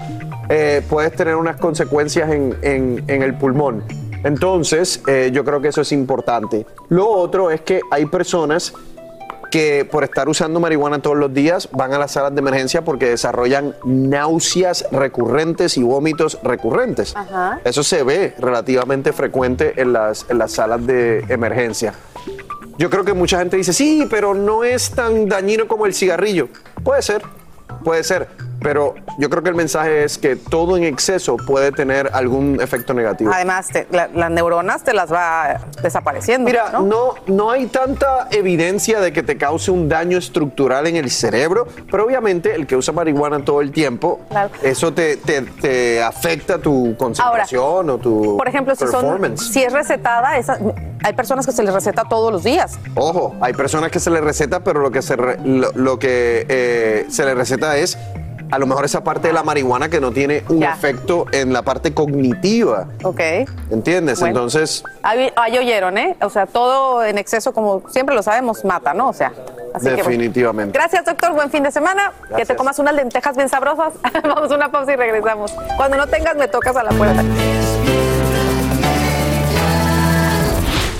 eh, puedes tener unas consecuencias en, en- en el pulmón. Entonces, eh, yo creo que eso es importante. Lo otro es que hay personas que por estar usando marihuana todos los días van a las salas de emergencia porque desarrollan náuseas recurrentes y vómitos recurrentes. Ajá. Eso se ve relativamente frecuente en las, en las salas de emergencia. Yo creo que mucha gente dice, sí, pero no es tan dañino como el cigarrillo. Puede ser, puede ser. Pero yo creo que el mensaje es que todo en exceso puede tener algún efecto negativo. Además, te- la- las neuronas te las va desapareciendo. Mira, ¿no? ¿no? No, hay tanta evidencia de que te cause un daño estructural en el cerebro, pero obviamente el que usa marihuana todo el tiempo, Claro. eso te, te- te afecta tu concentración o tu Por ejemplo, si, son, performance. si es recetada, esa- hay personas que se les receta todos los días. Ojo, hay personas que se les receta, pero lo que se, re- lo, lo que eh, se les receta es a lo mejor esa parte de la marihuana que no tiene un Ya. efecto en la parte cognitiva. Ok. ¿Entiendes? Bueno. Entonces, Ahí, ahí oyeron, ¿eh? O sea, todo en exceso, como siempre lo sabemos, mata, ¿no? O sea, así que bueno. definitivamente. Gracias, doctor. Buen fin de semana. Que te Gracias. comas unas lentejas bien sabrosas. Vamos a una pausa y regresamos. Cuando no tengas, me tocas a la puerta.